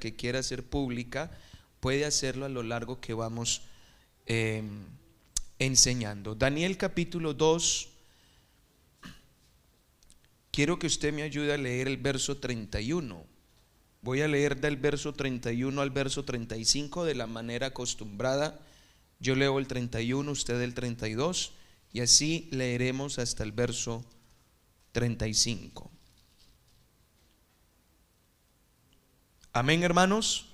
que quiera hacer pública, puede hacerlo a lo largo que vamos em, enseñando. Daniel capítulo 2, quiero que usted me ayude a leer el verso 31. Voy a leer del verso 31 al verso 35 de la manera acostumbrada. Yo leo el 31, usted el 32, y así leeremos hasta el verso 35. Amén, hermanos.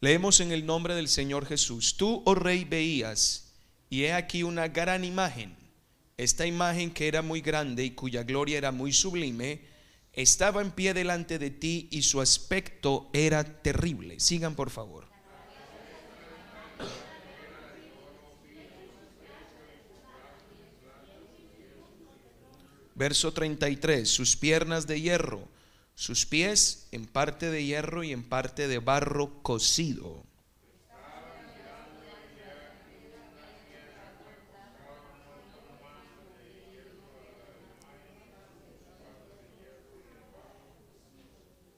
Leemos en el nombre del Señor Jesús. Tú, oh rey, veías, y he aquí una gran imagen. Esta imagen que era muy grande y cuya gloria era muy sublime, estaba en pie delante de ti y su aspecto era terrible. Sigan por favor. Verso 33, sus piernas de hierro sus pies en parte de hierro y en parte de barro cocido.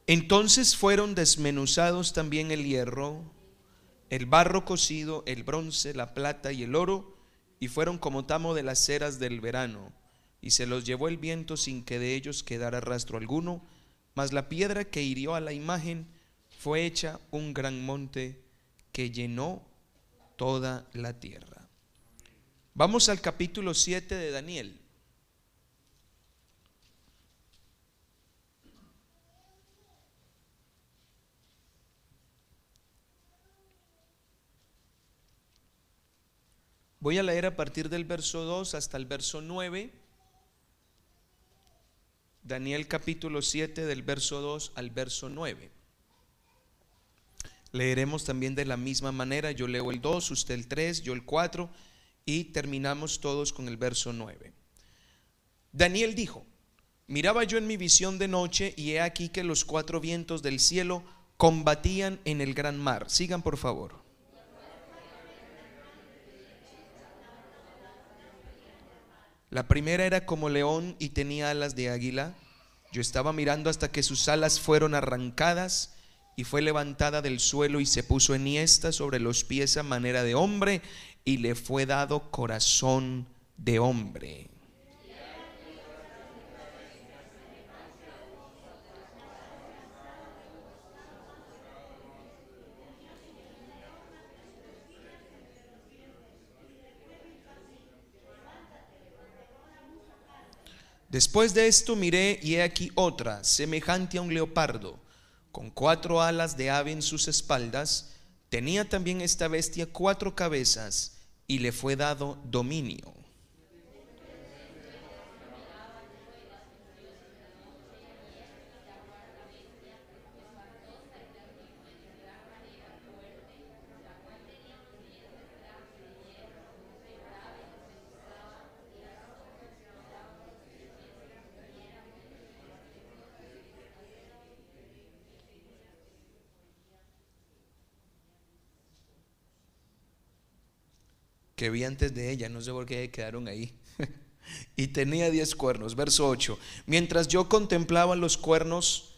Entonces fueron desmenuzados también el hierro, el barro cocido, el bronce, la plata y el oro, y fueron como tamo de las ceras del verano, y se los llevó el viento sin que de ellos quedara rastro alguno, mas la piedra que hirió a la imagen fue hecha un gran monte que llenó toda la tierra. Vamos al capítulo 7 de Daniel. Voy a leer a partir del verso 2 hasta el verso 9 Daniel capítulo 7 del verso 2 al verso 9. Leeremos también de la misma manera, yo leo el 2, usted el 3, yo el 4 y terminamos todos con el verso 9. Daniel dijo, miraba yo en mi visión de noche y he aquí que los cuatro vientos del cielo combatían en el gran mar. Sigan por favor. La primera era como león y tenía alas de águila. Yo estaba mirando hasta que sus alas fueron arrancadas y fue levantada del suelo y se puso enhiesta sobre los pies a manera de hombre y le fue dado corazón de hombre. Después de esto miré y he aquí otra, semejante a un leopardo, con cuatro alas de ave en sus espaldas. Tenía también esta bestia cuatro cabezas y le fue dado dominio. Que vi antes de ella, no sé por qué quedaron ahí. y tenía diez cuernos, verso 8. Mientras yo contemplaba los cuernos,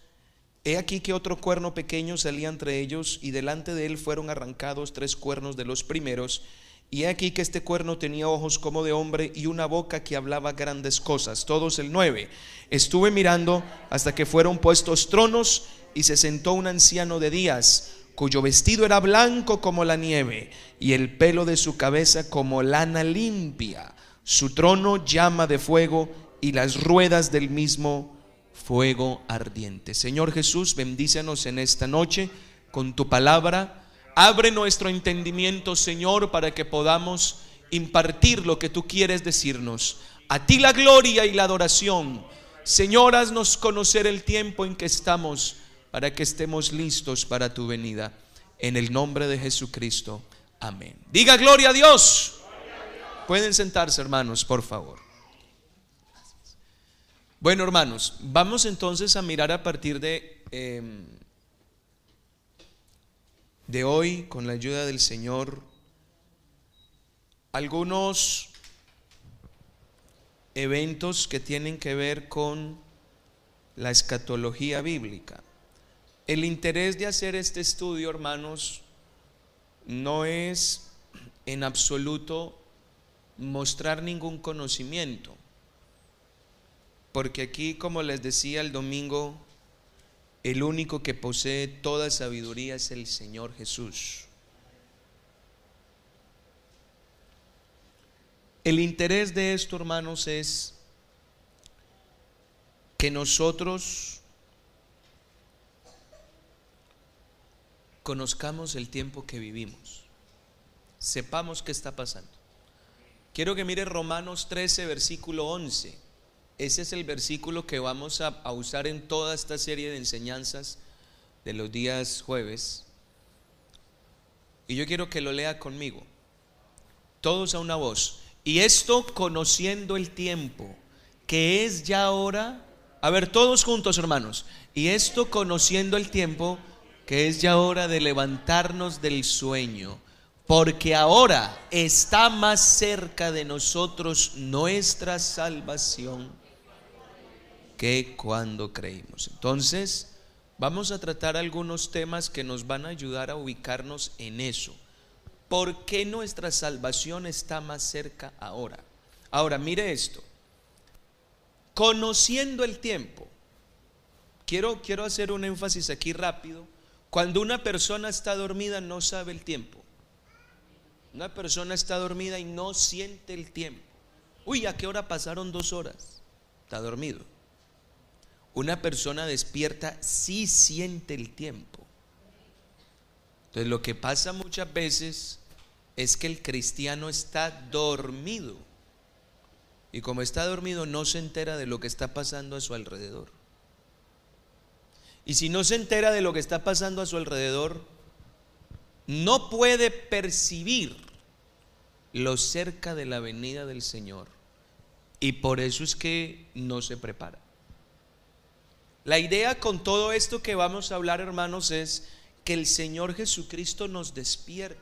he aquí que otro cuerno pequeño salía entre ellos y delante de él fueron arrancados tres cuernos de los primeros. Y he aquí que este cuerno tenía ojos como de hombre y una boca que hablaba grandes cosas. Todos el 9. Estuve mirando hasta que fueron puestos tronos y se sentó un anciano de días cuyo vestido era blanco como la nieve y el pelo de su cabeza como lana limpia. Su trono llama de fuego y las ruedas del mismo fuego ardiente. Señor Jesús, bendícenos en esta noche con tu palabra. Abre nuestro entendimiento, Señor, para que podamos impartir lo que tú quieres decirnos. A ti la gloria y la adoración. Señor, haznos conocer el tiempo en que estamos para que estemos listos para tu venida. En el nombre de Jesucristo. Amén. Diga gloria a Dios. Pueden sentarse, hermanos, por favor. Bueno, hermanos, vamos entonces a mirar a partir de, em, de hoy, con la ayuda del Señor, algunos eventos que tienen que ver con la escatología bíblica. El interés de hacer este estudio, hermanos, no es en absoluto mostrar ningún conocimiento. Porque aquí, como les decía el domingo, el único que posee toda sabiduría es el Señor Jesús. El interés de esto, hermanos, es que nosotros conozcamos el tiempo que vivimos, sepamos qué está pasando. Quiero que mire Romanos 13, versículo 11. Ese es el versículo que vamos a, usar en toda esta serie de enseñanzas de los días jueves. Y yo quiero que lo lea conmigo, todos a una voz. Y esto conociendo el tiempo, que es ya ahora, a ver, todos juntos hermanos, y esto conociendo el tiempo, que es ya hora de levantarnos del sueño, porque ahora está más cerca de nosotros nuestra salvación que cuando creímos. Entonces, vamos a tratar algunos temas que nos van a ayudar a ubicarnos en eso. ¿Por qué nuestra salvación está más cerca ahora? Ahora, mire esto. Conociendo el tiempo. Quiero, quiero hacer un énfasis aquí rápido. Cuando una persona está dormida no sabe el tiempo. Una persona está dormida y no siente el tiempo. Uy, ¿a qué hora pasaron dos horas? Está dormido. Una persona despierta sí siente el tiempo. Entonces lo que pasa muchas veces es que el cristiano está dormido. Y como está dormido no se entera de lo que está pasando a su alrededor. Y si no se entera de lo que está pasando a su alrededor, no puede percibir lo cerca de la venida del Señor. Y por eso es que no se prepara. La idea con todo esto que vamos a hablar, hermanos, es que el Señor Jesucristo nos despierte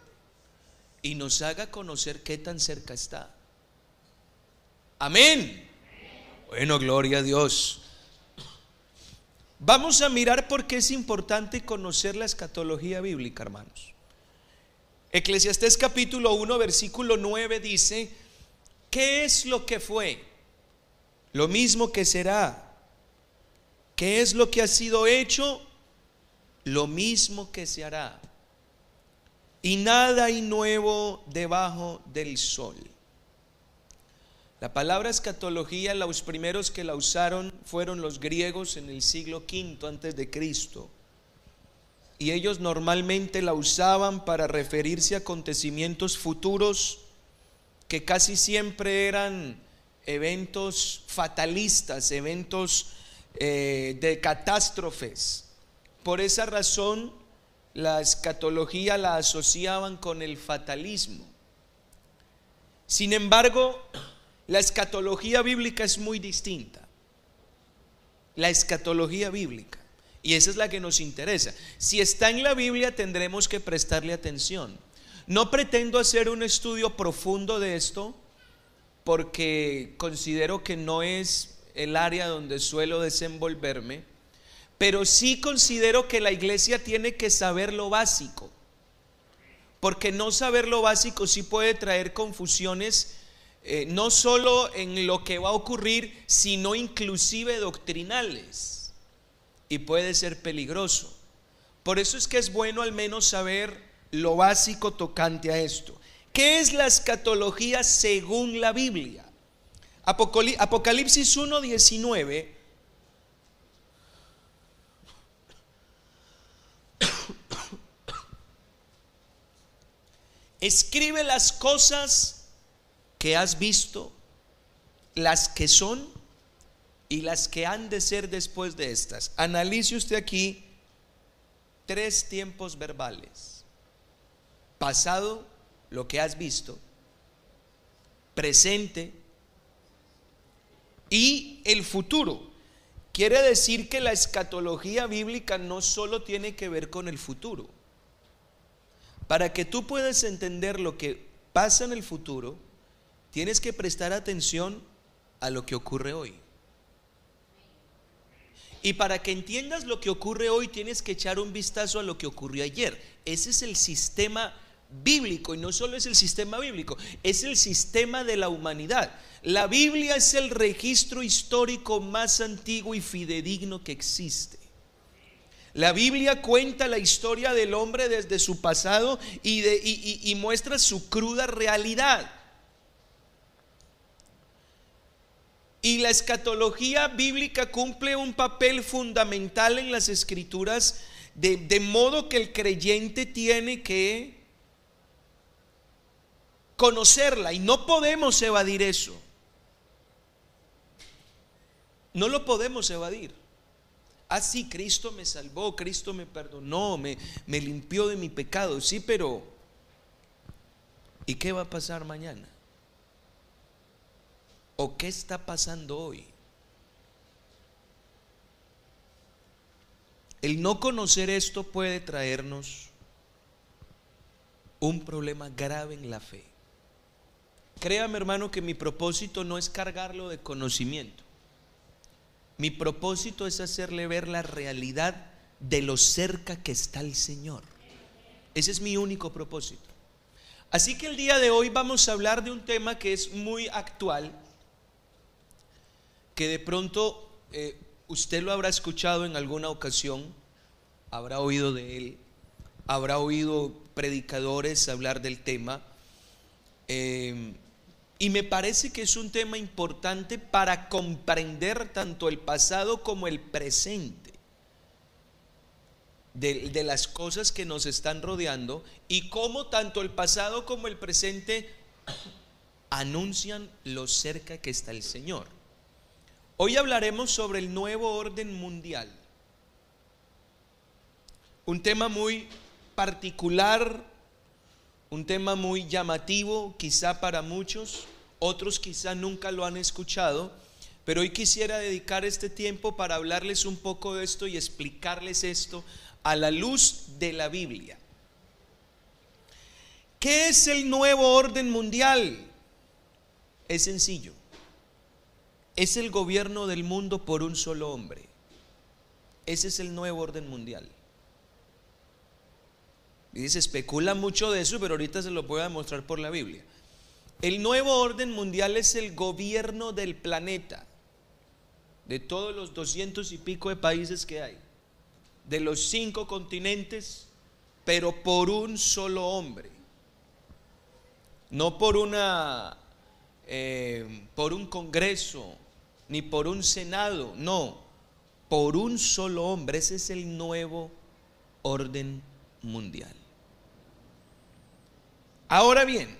y nos haga conocer qué tan cerca está. Amén. Bueno, gloria a Dios. Vamos a mirar por qué es importante conocer la escatología bíblica, hermanos. Eclesiastés capítulo 1, versículo 9 dice, ¿qué es lo que fue? Lo mismo que será ¿Qué es lo que ha sido hecho? Lo mismo que se hará. Y nada hay nuevo debajo del sol. La palabra escatología, los primeros que la usaron fueron los griegos en el siglo V antes de Cristo. Y ellos normalmente la usaban para referirse a acontecimientos futuros que casi siempre eran eventos fatalistas, eventos eh, de catástrofes. Por esa razón, la escatología la asociaban con el fatalismo. Sin embargo, la escatología bíblica es muy distinta. La escatología bíblica. Y esa es la que nos interesa. Si está en la Biblia tendremos que prestarle atención. No pretendo hacer un estudio profundo de esto porque considero que no es el área donde suelo desenvolverme, pero sí considero que la iglesia tiene que saber lo básico, porque no saber lo básico sí puede traer confusiones, eh, no solo en lo que va a ocurrir, sino inclusive doctrinales, y puede ser peligroso. Por eso es que es bueno al menos saber lo básico tocante a esto. ¿Qué es la escatología según la Biblia? Apocalipsis 1.19 Escribe las cosas que has visto, las que son y las que han de ser después de estas. Analice usted aquí tres tiempos verbales. Pasado, lo que has visto. Presente, y el futuro. Quiere decir que la escatología bíblica no solo tiene que ver con el futuro. Para que tú puedas entender lo que pasa en el futuro, tienes que prestar atención a lo que ocurre hoy. Y para que entiendas lo que ocurre hoy, tienes que echar un vistazo a lo que ocurrió ayer. Ese es el sistema bíblico y no solo es el sistema bíblico, es el sistema de la humanidad. La Biblia es el registro histórico más antiguo y fidedigno que existe. La Biblia cuenta la historia del hombre desde su pasado y, de, y muestra su cruda realidad. Y la escatología bíblica cumple un papel fundamental en las escrituras, de, de modo que el creyente tiene que conocerla y no podemos evadir eso. No lo podemos evadir. Así ah, Cristo me salvó, Cristo me perdonó, me, me limpió de mi pecado. Sí, pero ¿y qué va a pasar mañana? ¿O qué está pasando hoy? El no conocer esto puede traernos un problema grave en la fe. Créame hermano que mi propósito no es cargarlo de conocimiento. Mi propósito es hacerle ver la realidad de lo cerca que está el Señor. Ese es mi único propósito. Así que el día de hoy vamos a hablar de un tema que es muy actual, que de pronto eh, usted lo habrá escuchado en alguna ocasión, habrá oído de él, habrá oído predicadores hablar del tema. Eh, y me parece que es un tema importante para comprender tanto el pasado como el presente de, las cosas que nos están rodeando y cómo tanto el pasado como el presente anuncian lo cerca que está el Señor. Hoy hablaremos sobre el nuevo orden mundial. Un tema muy particular un tema muy llamativo quizá para muchos, otros quizá nunca lo han escuchado, pero hoy quisiera dedicar este tiempo para hablarles un poco de esto y explicarles esto a la luz de la Biblia. ¿Qué es el nuevo orden mundial? Es sencillo. Es el gobierno del mundo por un solo hombre. Ese es el nuevo orden mundial. Y se especula mucho de eso, pero ahorita se lo voy a demostrar por la Biblia. El nuevo orden mundial es el gobierno del planeta, de todos los doscientos y pico de países que hay, de los cinco continentes, pero por un solo hombre, no por una, eh, por un congreso, ni por un senado, no, por un solo hombre. Ese es el nuevo orden mundial. Ahora bien,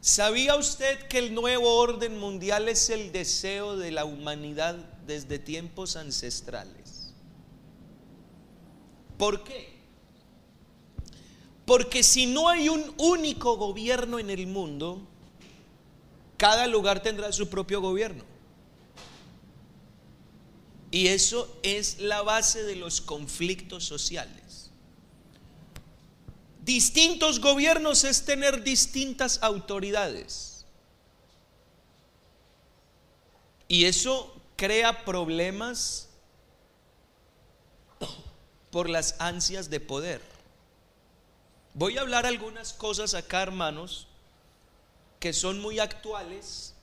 ¿sabía usted que el nuevo orden mundial es el deseo de la humanidad desde tiempos ancestrales? ¿Por qué? Porque si no hay un único gobierno en el mundo, cada lugar tendrá su propio gobierno. Y eso es la base de los conflictos sociales distintos gobiernos es tener distintas autoridades. Y eso crea problemas por las ansias de poder. Voy a hablar algunas cosas acá, hermanos, que son muy actuales,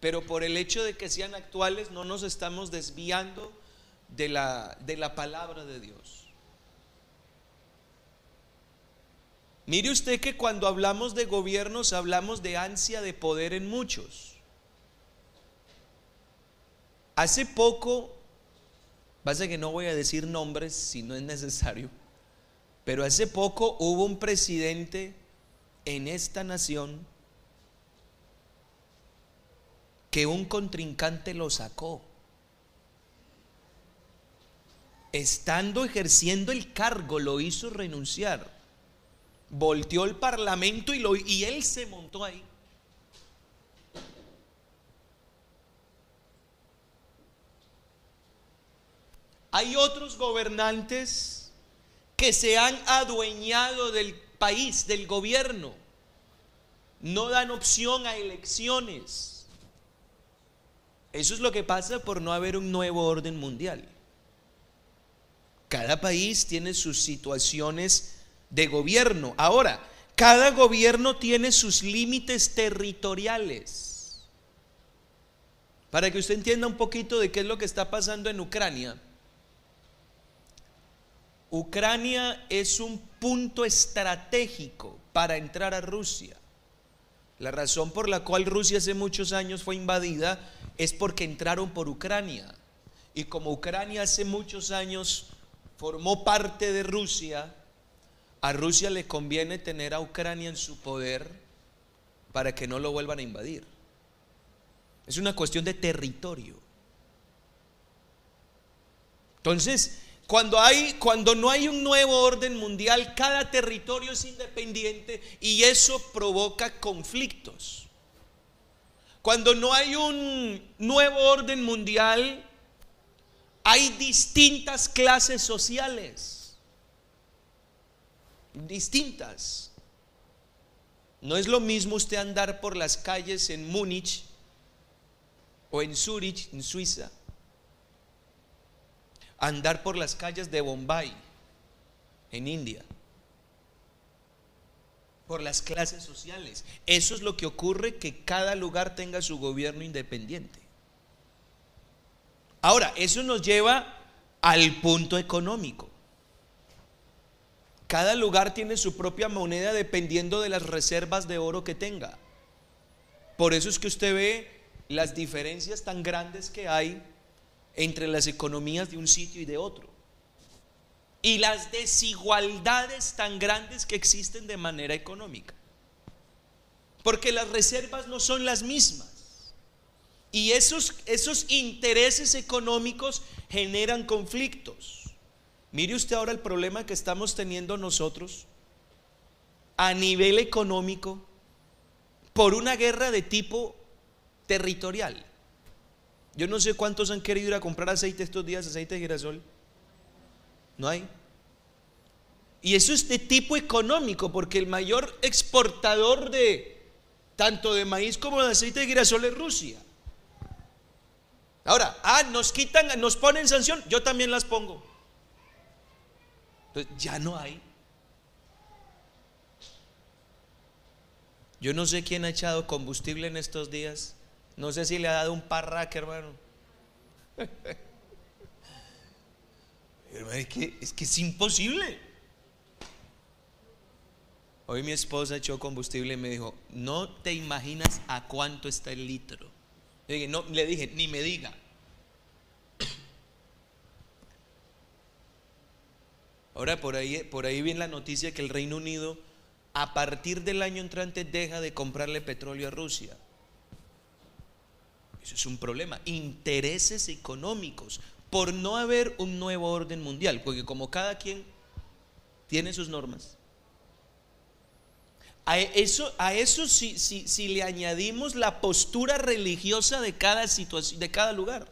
pero por el hecho de que sean actuales no nos estamos desviando de la, de la palabra de Dios. Mire usted que cuando hablamos de gobiernos hablamos de ansia de poder en muchos. Hace poco, pasa que no voy a decir nombres si no es necesario, pero hace poco hubo un presidente en esta nación que un contrincante lo sacó. Estando ejerciendo el cargo, lo hizo renunciar volteó el parlamento y, lo, y él se montó ahí. Hay otros gobernantes que se han adueñado del país, del gobierno. No dan opción a elecciones. Eso es lo que pasa por no haber un nuevo orden mundial. Cada país tiene sus situaciones de gobierno. Ahora, cada gobierno tiene sus límites territoriales. Para que usted entienda un poquito de qué es lo que está pasando en Ucrania. Ucrania es un punto estratégico para entrar a Rusia. La razón por la cual Rusia hace muchos años fue invadida es porque entraron por Ucrania. Y como Ucrania hace muchos años formó parte de Rusia, a Rusia le conviene tener a Ucrania en su poder para que no lo vuelvan a invadir. Es una cuestión de territorio. Entonces, cuando, hay, cuando no hay un nuevo orden mundial, cada territorio es independiente y eso provoca conflictos. Cuando no hay un nuevo orden mundial, hay distintas clases sociales. Distintas. No es lo mismo usted andar por las calles en Múnich o en Zurich, en Suiza, andar por las calles de Bombay, en India, por las clases sociales. Eso es lo que ocurre, que cada lugar tenga su gobierno independiente. Ahora, eso nos lleva al punto económico. Cada lugar tiene su propia moneda dependiendo de las reservas de oro que tenga. Por eso es que usted ve las diferencias tan grandes que hay entre las economías de un sitio y de otro. Y las desigualdades tan grandes que existen de manera económica. Porque las reservas no son las mismas. Y esos, esos intereses económicos generan conflictos. Mire usted ahora el problema que estamos teniendo nosotros a nivel económico por una guerra de tipo territorial. Yo no sé cuántos han querido ir a comprar aceite estos días, aceite de girasol. No hay. Y eso es de tipo económico, porque el mayor exportador de tanto de maíz como de aceite de girasol es Rusia. Ahora, ah, nos quitan, nos ponen sanción, yo también las pongo. Entonces, ya no hay. Yo no sé quién ha echado combustible en estos días. No sé si le ha dado un parraque, hermano. es, que, es que es imposible. Hoy mi esposa echó combustible y me dijo, no te imaginas a cuánto está el litro. Le dije, no, le dije, ni me diga. Ahora por ahí, por ahí viene la noticia que el Reino Unido a partir del año entrante deja de comprarle petróleo a Rusia. Eso es un problema. Intereses económicos por no haber un nuevo orden mundial, porque como cada quien tiene sus normas. A eso, a eso si, si le añadimos la postura religiosa de cada situación, de cada lugar,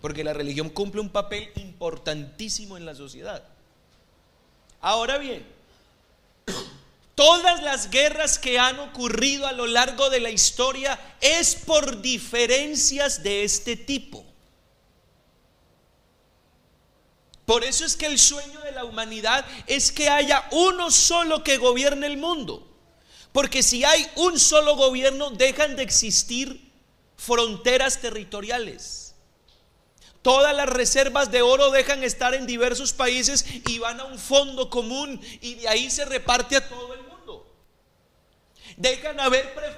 porque la religión cumple un papel importantísimo en la sociedad. Ahora bien, Todas las guerras que han ocurrido a lo largo de la historia es por diferencias de este tipo. Por eso es que el sueño de la humanidad es que haya uno solo que gobierne el mundo. Porque si hay un solo gobierno, dejan de existir fronteras territoriales. Todas las reservas de oro dejan estar en diversos países y van a un fondo común y de ahí se reparte a todo el mundo. Dejan,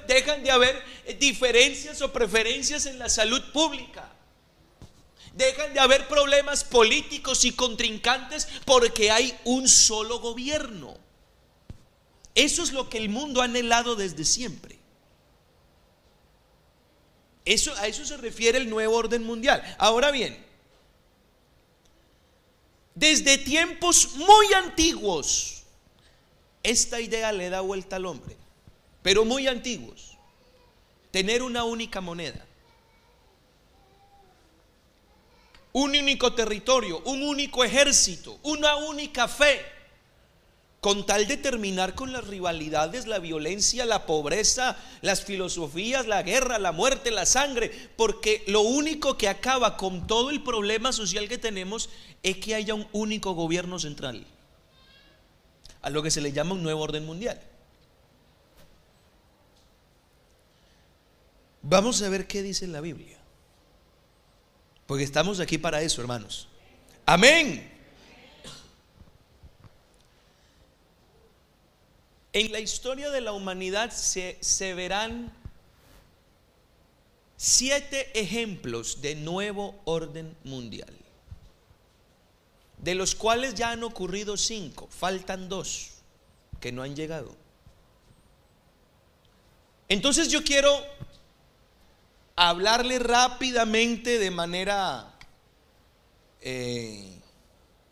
dejan de haber diferencias o preferencias en la salud pública. Dejan de haber problemas políticos y contrincantes porque hay un solo gobierno. Eso es lo que el mundo ha anhelado desde siempre. Eso, a eso se refiere el nuevo orden mundial. Ahora bien, desde tiempos muy antiguos, esta idea le da vuelta al hombre, pero muy antiguos. Tener una única moneda, un único territorio, un único ejército, una única fe con tal de terminar con las rivalidades, la violencia, la pobreza, las filosofías, la guerra, la muerte, la sangre, porque lo único que acaba con todo el problema social que tenemos es que haya un único gobierno central, a lo que se le llama un nuevo orden mundial. Vamos a ver qué dice la Biblia, porque estamos aquí para eso, hermanos. Amén. En la historia de la humanidad se, verán siete ejemplos de nuevo orden mundial, de los cuales ya han ocurrido cinco, faltan dos que no han llegado. Entonces yo quiero hablarle rápidamente de manera eh,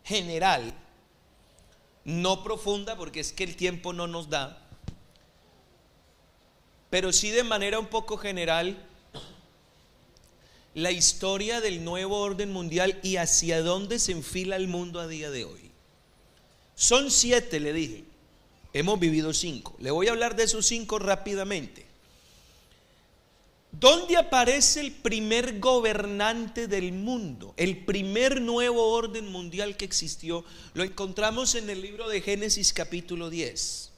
general no profunda porque es que el tiempo no nos da, pero sí de manera un poco general la historia del nuevo orden mundial y hacia dónde se enfila el mundo a día de hoy. Son siete, le dije. Hemos vivido cinco. Le voy a hablar de esos cinco rápidamente. ¿Dónde aparece el primer gobernante del mundo? El primer nuevo orden mundial que existió. Lo encontramos en el libro de Génesis capítulo 10.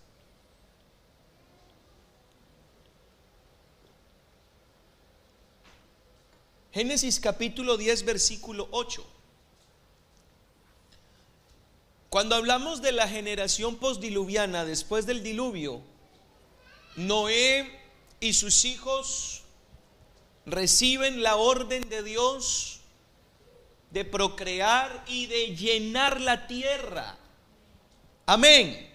Génesis capítulo 10 versículo 8. Cuando hablamos de la generación postdiluviana después del diluvio, Noé y sus hijos reciben la orden de Dios de procrear y de llenar la tierra. Amén.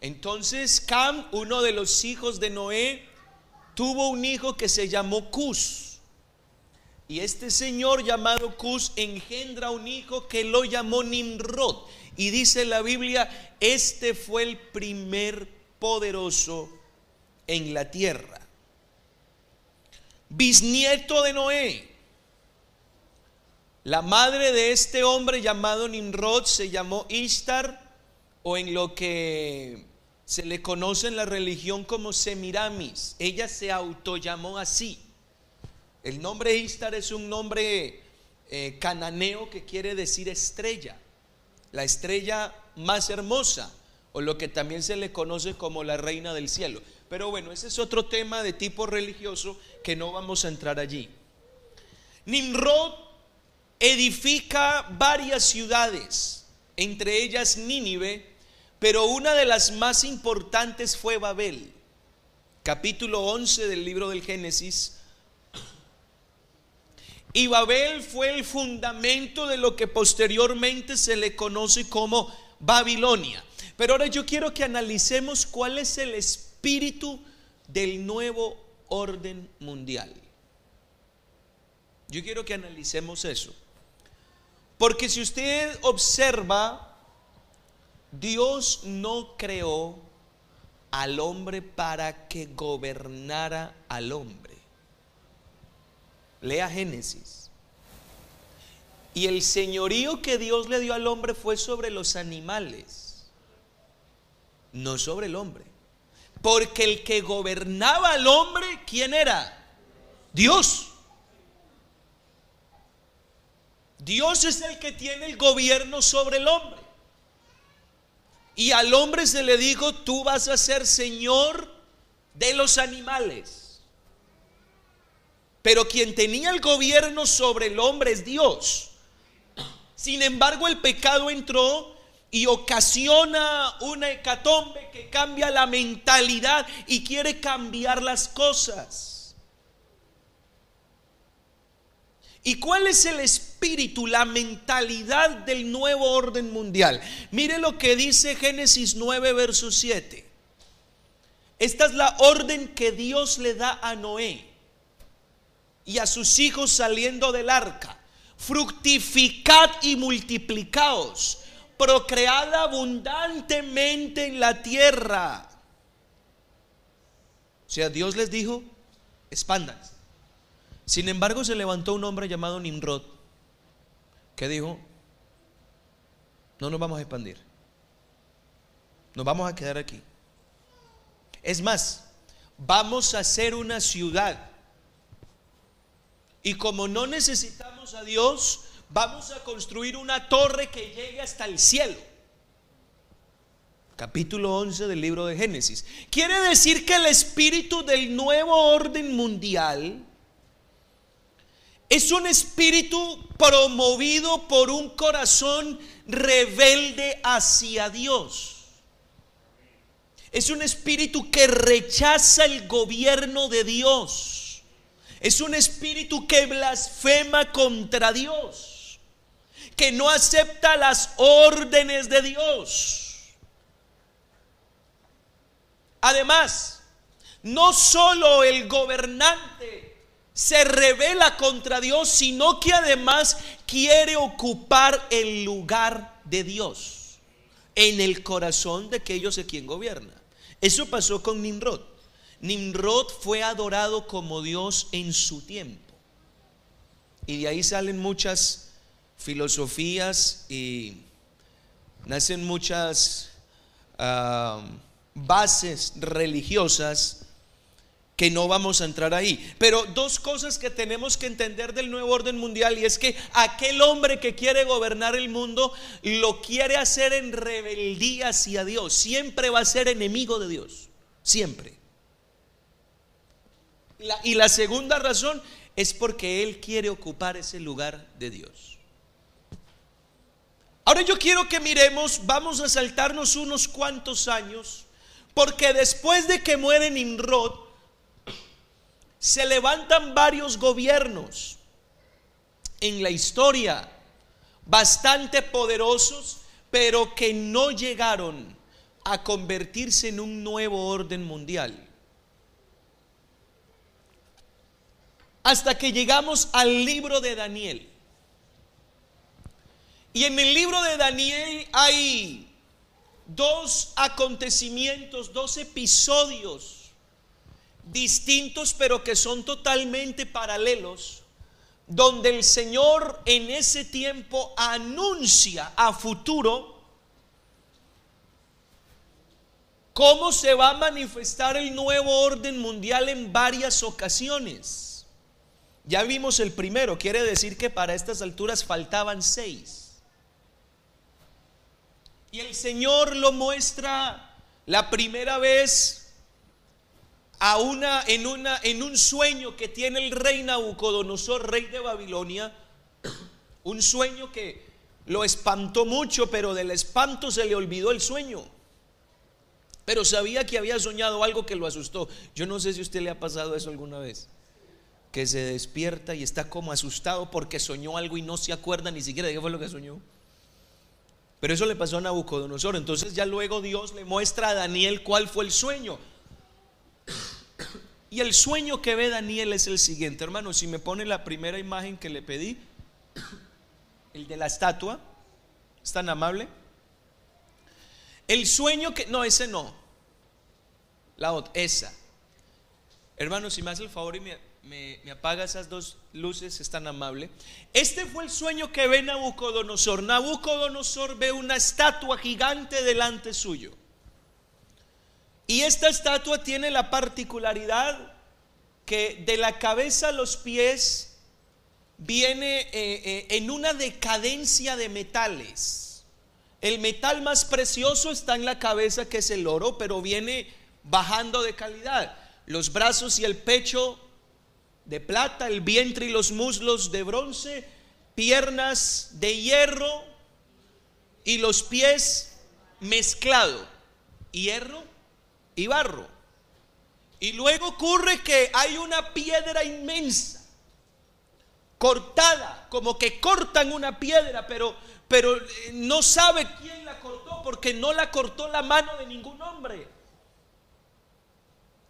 Entonces Cam, uno de los hijos de Noé, tuvo un hijo que se llamó Cus. Y este señor llamado Cus engendra un hijo que lo llamó Nimrod. Y dice la Biblia, este fue el primer poderoso en la tierra bisnieto de Noé. La madre de este hombre llamado Nimrod se llamó Ishtar o en lo que se le conoce en la religión como Semiramis. Ella se autollamó así. El nombre Ishtar es un nombre eh, cananeo que quiere decir estrella, la estrella más hermosa o lo que también se le conoce como la reina del cielo. Pero bueno, ese es otro tema de tipo religioso que no vamos a entrar allí. Nimrod edifica varias ciudades, entre ellas Nínive, pero una de las más importantes fue Babel. Capítulo 11 del libro del Génesis. Y Babel fue el fundamento de lo que posteriormente se le conoce como Babilonia. Pero ahora yo quiero que analicemos cuál es el espíritu espíritu del nuevo orden mundial. Yo quiero que analicemos eso. Porque si usted observa, Dios no creó al hombre para que gobernara al hombre. Lea Génesis. Y el señorío que Dios le dio al hombre fue sobre los animales, no sobre el hombre. Porque el que gobernaba al hombre, ¿quién era? Dios. Dios es el que tiene el gobierno sobre el hombre. Y al hombre se le dijo, tú vas a ser señor de los animales. Pero quien tenía el gobierno sobre el hombre es Dios. Sin embargo, el pecado entró y ocasiona una hecatombe que cambia la mentalidad y quiere cambiar las cosas. ¿Y cuál es el espíritu, la mentalidad del nuevo orden mundial? Mire lo que dice Génesis 9, verso 7. Esta es la orden que Dios le da a Noé y a sus hijos saliendo del arca. Fructificad y multiplicaos procreada abundantemente en la tierra. O sea, Dios les dijo, expándanse. Sin embargo, se levantó un hombre llamado Nimrod, que dijo, no nos vamos a expandir. Nos vamos a quedar aquí. Es más, vamos a ser una ciudad. Y como no necesitamos a Dios, vamos a construir una torre que llegue hasta el cielo. Capítulo 11 del libro de Génesis. Quiere decir que el espíritu del nuevo orden mundial es un espíritu promovido por un corazón rebelde hacia Dios. Es un espíritu que rechaza el gobierno de Dios. Es un espíritu que blasfema contra Dios. Que no acepta las órdenes de Dios. Además, no solo el gobernante se revela contra Dios, sino que además quiere ocupar el lugar de Dios en el corazón de aquellos a quien gobierna. Eso pasó con Nimrod. Nimrod fue adorado como Dios en su tiempo. Y de ahí salen muchas filosofías y nacen muchas ah, bases religiosas que no vamos a entrar ahí. Pero dos cosas que tenemos que entender del nuevo orden mundial y es que aquel hombre que quiere gobernar el mundo lo quiere hacer en rebeldía hacia Dios. Siempre va a ser enemigo de Dios. Siempre. y la segunda razón es porque él quiere ocupar ese lugar de Dios. Ahora yo quiero que miremos, vamos a saltarnos unos cuantos años, porque después de que muere Nimrod, se levantan varios gobiernos en la historia bastante poderosos, pero que no llegaron a convertirse en un nuevo orden mundial. Hasta que llegamos al libro de Daniel. Y en el libro de Daniel hay dos acontecimientos, dos episodios distintos pero que son totalmente paralelos, donde el Señor en ese tiempo anuncia a futuro cómo se va a manifestar el nuevo orden mundial en varias ocasiones. Ya vimos el primero, quiere decir que para estas alturas faltaban seis. Y el Señor lo muestra la primera vez a una, en, una, en un sueño que tiene el rey Nabucodonosor, rey de Babilonia, un sueño que lo espantó mucho, pero del espanto se le olvidó el sueño. Pero sabía que había soñado algo que lo asustó. Yo no sé si a usted le ha pasado eso alguna vez. Que se despierta y está como asustado porque soñó algo y no se acuerda ni siquiera de qué fue lo que soñó. Pero eso le pasó a Nabucodonosor. Entonces ya luego Dios le muestra a Daniel cuál fue el sueño. Y el sueño que ve Daniel es el siguiente, hermano, si me pone la primera imagen que le pedí, el de la estatua, es tan amable. El sueño que, no, ese no, la otra, esa. Hermano, si me hace el favor y me, me, apaga esas dos luces, es tan amable. Este fue el sueño que ve Nabucodonosor. Nabucodonosor ve una estatua gigante delante suyo. Y esta estatua tiene la particularidad que de la cabeza a los pies viene eh, eh, en una decadencia de metales. El metal más precioso está en la cabeza, que es el oro, pero viene bajando de calidad. Los brazos y el pecho de plata, el vientre y los muslos de bronce, piernas de hierro y los pies mezclado. Hierro y barro. Y luego ocurre que hay una piedra inmensa, cortada, como que cortan una piedra, pero, pero eh, no sabe quién la cortó porque no la cortó la mano de ningún hombre.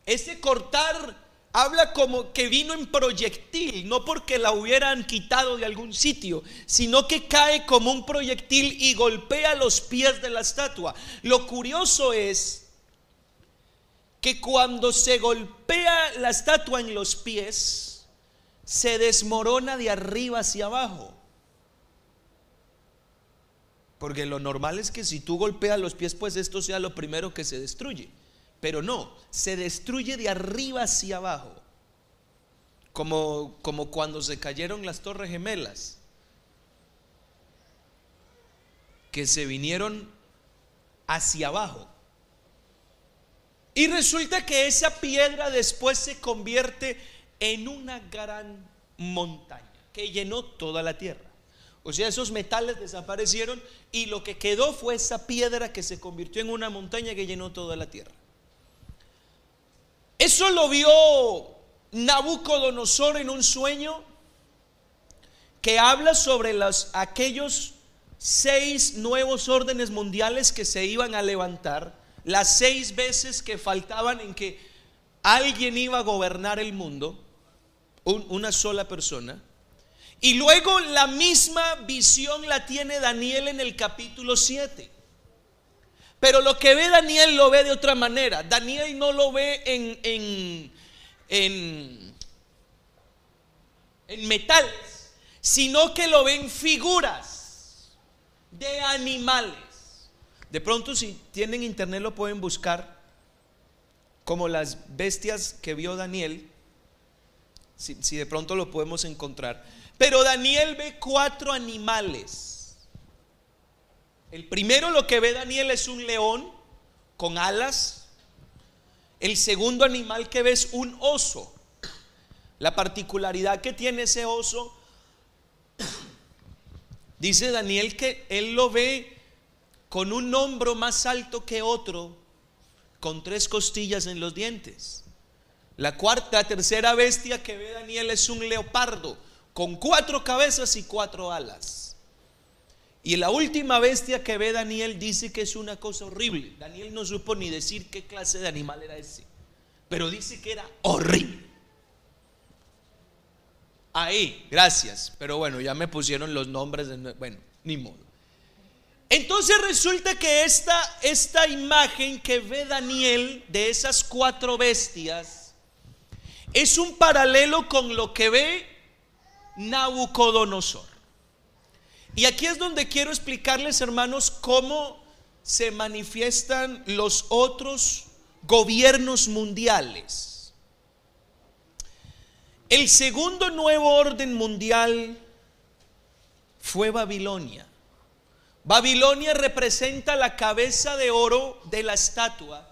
Ese cortar habla como que vino en proyectil, no porque la hubieran quitado de algún sitio, sino que cae como un proyectil y golpea los pies de la estatua. Lo curioso es que cuando se golpea la estatua en los pies, se desmorona de arriba hacia abajo. Porque lo normal es que si tú golpeas los pies, pues esto sea lo primero que se destruye. Pero no, se destruye de arriba hacia abajo. Como, como cuando se cayeron las torres gemelas. Que se vinieron hacia abajo. Y resulta que esa piedra después se convierte en una gran montaña que llenó toda la tierra. O sea, esos metales desaparecieron y lo que quedó fue esa piedra que se convirtió en una montaña que llenó toda la tierra. Eso lo vio Nabucodonosor en un sueño que habla sobre los, aquellos seis nuevos órdenes mundiales que se iban a levantar, las seis veces que faltaban en que alguien iba a gobernar el mundo, una sola persona. Y luego la misma visión la tiene Daniel en el capítulo 7. Pero lo que ve Daniel lo ve de otra manera. Daniel no lo ve en, en, en, metales, sino que lo ve en figuras de animales. De pronto si tienen internet lo pueden buscar como las bestias que vio Daniel. Si, si de pronto lo podemos encontrar. Pero Daniel ve cuatro animales. El primero lo que ve Daniel es un león con alas. El segundo animal que ve es un oso. La particularidad que tiene ese oso, dice Daniel que él lo ve con un hombro más alto que otro, con tres costillas en los dientes. La cuarta, tercera bestia que ve Daniel es un leopardo con cuatro cabezas y cuatro alas. Y la última bestia que ve Daniel dice que es una cosa horrible. Daniel no supo ni decir qué clase de animal era ese, pero dice que era horrible. Ahí, gracias. Pero bueno, ya me pusieron los nombres. De, bueno, ni modo. Entonces resulta que esta, esta imagen que ve Daniel de esas cuatro bestias es un paralelo con lo que ve Nabucodonosor. Y aquí es donde quiero explicarles, hermanos, cómo se manifiestan los otros gobiernos mundiales. El segundo nuevo orden mundial fue Babilonia. Babilonia representa la cabeza de oro de la estatua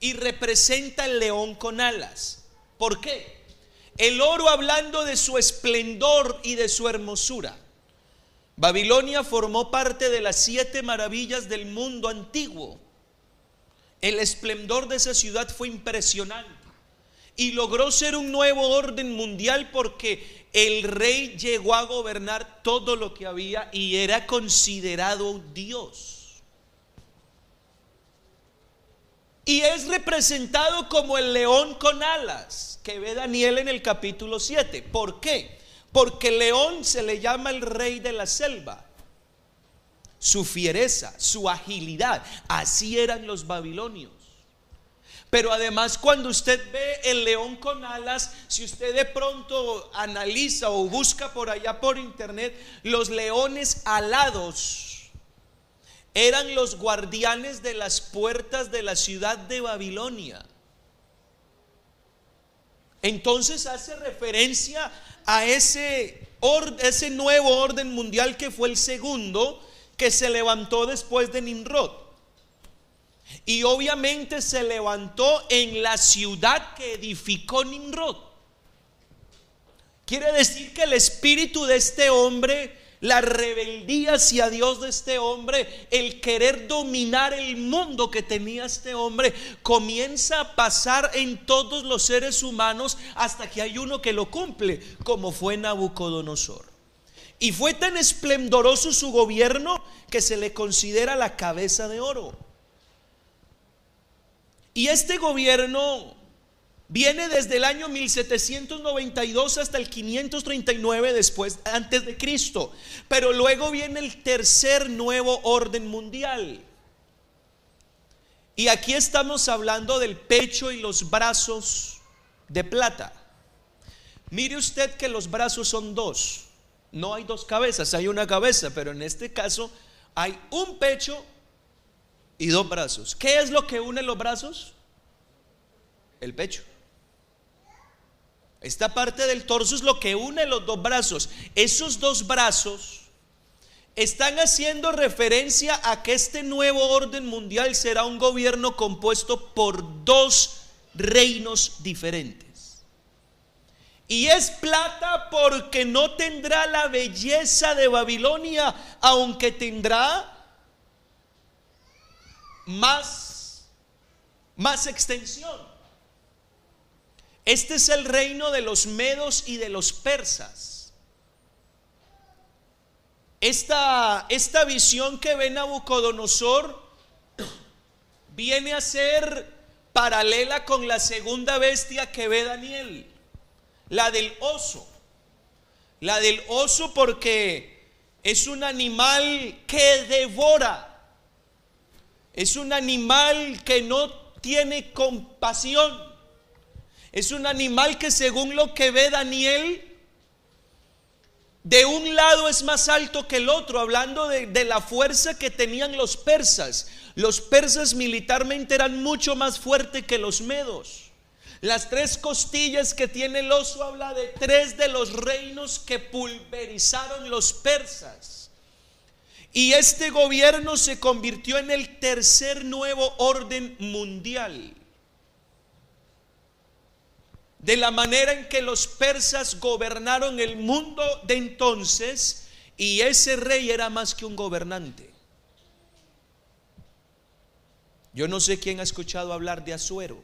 y representa el león con alas. ¿Por qué? El oro hablando de su esplendor y de su hermosura. Babilonia formó parte de las siete maravillas del mundo antiguo. El esplendor de esa ciudad fue impresionante y logró ser un nuevo orden mundial porque el rey llegó a gobernar todo lo que había y era considerado Dios. Y es representado como el león con alas que ve Daniel en el capítulo 7. ¿Por qué? Porque león se le llama el rey de la selva. Su fiereza, su agilidad. Así eran los babilonios. Pero además cuando usted ve el león con alas, si usted de pronto analiza o busca por allá por internet, los leones alados eran los guardianes de las puertas de la ciudad de Babilonia. Entonces hace referencia a ese, nuevo orden mundial que fue el segundo que se levantó después de Nimrod. Y obviamente se levantó en la ciudad que edificó Nimrod. Quiere decir que el espíritu de este hombre la rebeldía hacia Dios de este hombre, el querer dominar el mundo que tenía este hombre, comienza a pasar en todos los seres humanos hasta que hay uno que lo cumple, como fue Nabucodonosor. Y fue tan esplendoroso su gobierno que se le considera la cabeza de oro. Y este gobierno Viene desde el año 1792 hasta el 539 después antes de Cristo, pero luego viene el tercer nuevo orden mundial. Y aquí estamos hablando del pecho y los brazos de plata. Mire usted que los brazos son dos. No hay dos cabezas, hay una cabeza, pero en este caso hay un pecho y dos brazos. ¿Qué es lo que une los brazos? El pecho. Esta parte del torso es lo que une los dos brazos. Esos dos brazos están haciendo referencia a que este nuevo orden mundial será un gobierno compuesto por dos reinos diferentes. Y es plata porque no tendrá la belleza de Babilonia, aunque tendrá más, más extensión. Este es el reino de los medos y de los persas. Esta, esta visión que ve Nabucodonosor viene a ser paralela con la segunda bestia que ve Daniel, la del oso. La del oso porque es un animal que devora, es un animal que no tiene compasión. Es un animal que según lo que ve Daniel, de un lado es más alto que el otro, hablando de, la fuerza que tenían los persas. Los persas militarmente eran mucho más fuertes que los medos. Las tres costillas que tiene el oso habla de tres de los reinos que pulverizaron los persas. Y este gobierno se convirtió en el tercer nuevo orden mundial de la manera en que los persas gobernaron el mundo de entonces y ese rey era más que un gobernante. Yo no sé quién ha escuchado hablar de Azuero.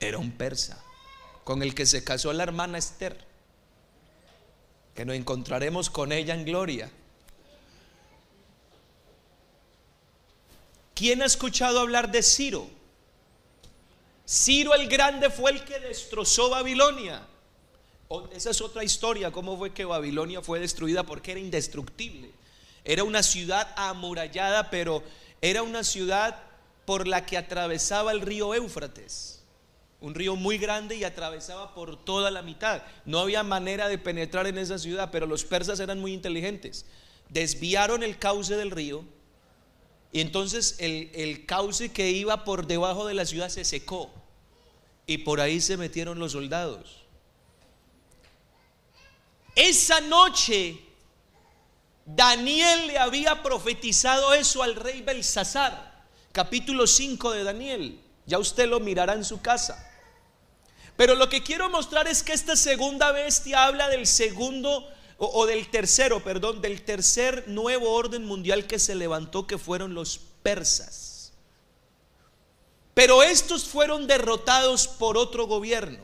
Era un persa con el que se casó la hermana Esther, que nos encontraremos con ella en gloria. ¿Quién ha escuchado hablar de Ciro? Ciro el Grande fue el que destrozó Babilonia. Esa es otra historia, cómo fue que Babilonia fue destruida porque era indestructible. Era una ciudad amurallada, pero era una ciudad por la que atravesaba el río Éufrates. Un río muy grande y atravesaba por toda la mitad. No había manera de penetrar en esa ciudad, pero los persas eran muy inteligentes. Desviaron el cauce del río y entonces el, cauce que iba por debajo de la ciudad se secó. Y por ahí se metieron los soldados. Esa noche Daniel le había profetizado eso al rey Belsasar, capítulo 5 de Daniel. Ya usted lo mirará en su casa. Pero lo que quiero mostrar es que esta segunda bestia habla del segundo o, del tercero, perdón, del tercer nuevo orden mundial que se levantó, que fueron los persas. Pero estos fueron derrotados por otro gobierno.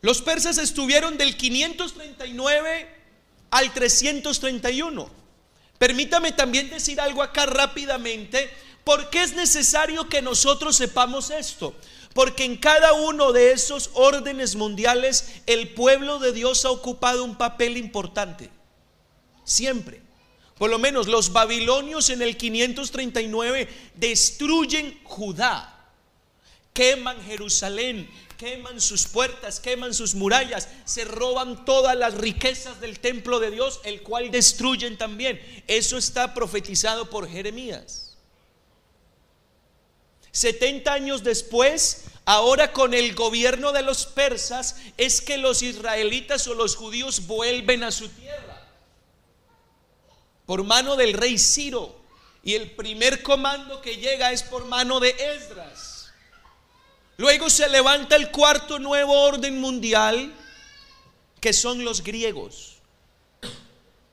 Los persas estuvieron del 539 al 331. Permítame también decir algo acá rápidamente, porque es necesario que nosotros sepamos esto. Porque en cada uno de esos órdenes mundiales el pueblo de Dios ha ocupado un papel importante. Siempre. Por lo menos los babilonios en el 539 destruyen Judá, queman Jerusalén, queman sus puertas, queman sus murallas, se roban todas las riquezas del templo de Dios, el cual destruyen también. Eso está profetizado por Jeremías. 70 años después, ahora con el gobierno de los persas, es que los israelitas o los judíos vuelven a su tierra. Por mano del rey Ciro. Y el primer comando que llega es por mano de Esdras. Luego se levanta el cuarto nuevo orden mundial, que son los griegos,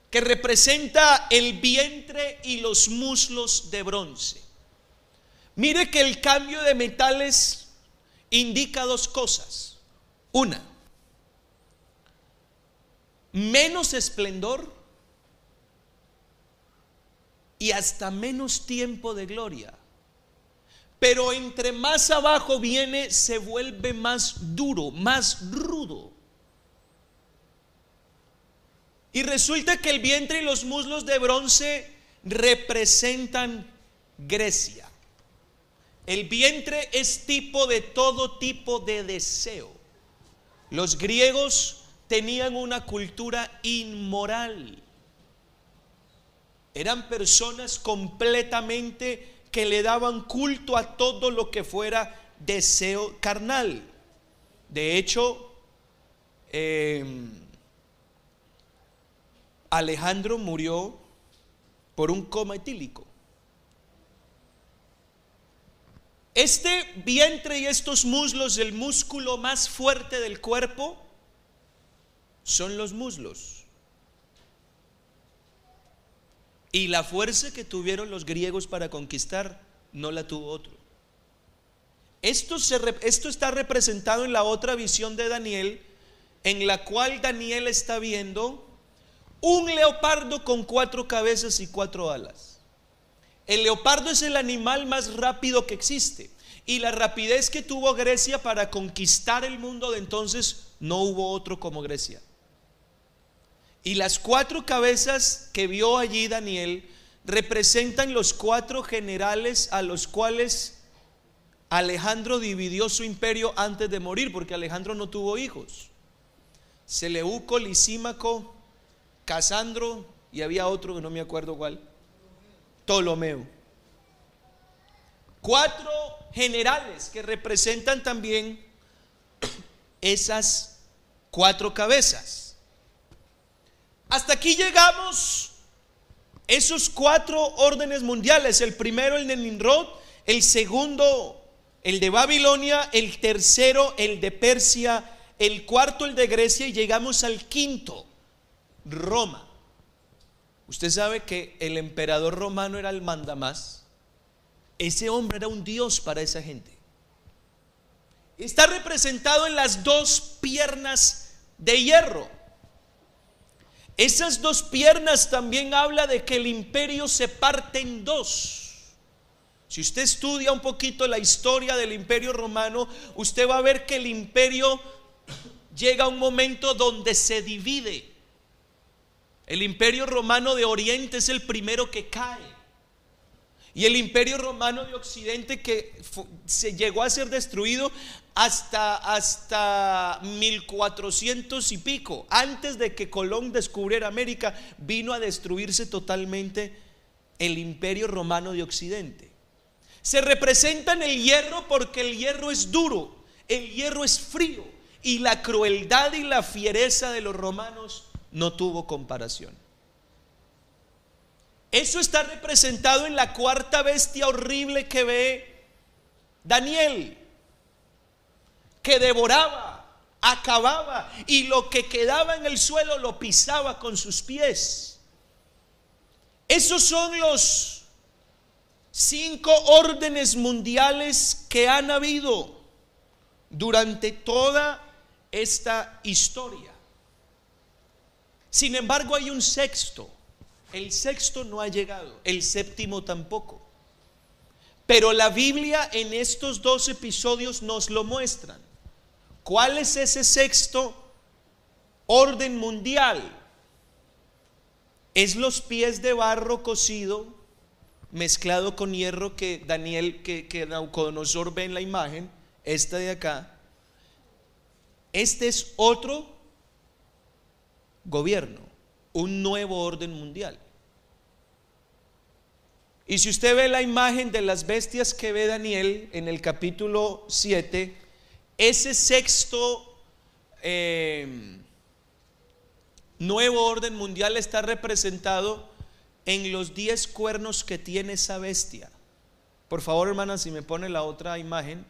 que representa el vientre y los muslos de bronce. Mire que el cambio de metales indica dos cosas. Una, menos esplendor y hasta menos tiempo de gloria. Pero entre más abajo viene, se vuelve más duro, más rudo. Y resulta que el vientre y los muslos de bronce representan Grecia. El vientre es tipo de todo tipo de deseo. Los griegos tenían una cultura inmoral. Eran personas completamente que le daban culto a todo lo que fuera deseo carnal. De hecho, em, Alejandro murió por un coma etílico. Este vientre y estos muslos, el músculo más fuerte del cuerpo, son los muslos. Y la fuerza que tuvieron los griegos para conquistar no la tuvo otro. Esto, se, esto está representado en la otra visión de Daniel, en la cual Daniel está viendo un leopardo con cuatro cabezas y cuatro alas. El leopardo es el animal más rápido que existe. Y la rapidez que tuvo Grecia para conquistar el mundo de entonces, no hubo otro como Grecia. Y las cuatro cabezas que vio allí Daniel representan los cuatro generales a los cuales Alejandro dividió su imperio antes de morir, porque Alejandro no tuvo hijos. Seleuco, Lisímaco, Casandro y había otro que no me acuerdo cuál. Ptolomeo. Cuatro generales que representan también esas cuatro cabezas. Hasta aquí llegamos esos cuatro órdenes mundiales. El primero, el de Nimrod. El segundo, el de Babilonia. El tercero, el de Persia. El cuarto, el de Grecia. Y llegamos al quinto, Roma. Usted sabe que el emperador romano era el mandamás. Ese hombre era un dios para esa gente. Está representado en las dos piernas de hierro. Esas dos piernas también habla de que el imperio se parte en dos. Si usted estudia un poquito la historia del imperio romano, usted va a ver que el imperio llega a un momento donde se divide. El imperio romano de Oriente es el primero que cae. Y el imperio romano de Occidente que se llegó a ser destruido hasta, hasta 1400 y pico. Antes de que Colón descubriera América, vino a destruirse totalmente el imperio romano de Occidente. Se representa en el hierro porque el hierro es duro, el hierro es frío y la crueldad y la fiereza de los romanos no tuvo comparación. Eso está representado en la cuarta bestia horrible que ve Daniel, que devoraba, acababa y lo que quedaba en el suelo lo pisaba con sus pies. Esos son los cinco órdenes mundiales que han habido durante toda esta historia. Sin embargo, hay un sexto el sexto no ha llegado, el séptimo tampoco. Pero la Biblia en estos dos episodios nos lo muestran. ¿Cuál es ese sexto orden mundial? Es los pies de barro cocido mezclado con hierro que Daniel, que, que Naucodonosor ve en la imagen, esta de acá. Este es otro gobierno, un nuevo orden mundial. Y si usted ve la imagen de las bestias que ve Daniel en el capítulo 7, ese sexto eh, nuevo orden mundial está representado en los diez cuernos que tiene esa bestia. Por favor, hermana, si me pone la otra imagen.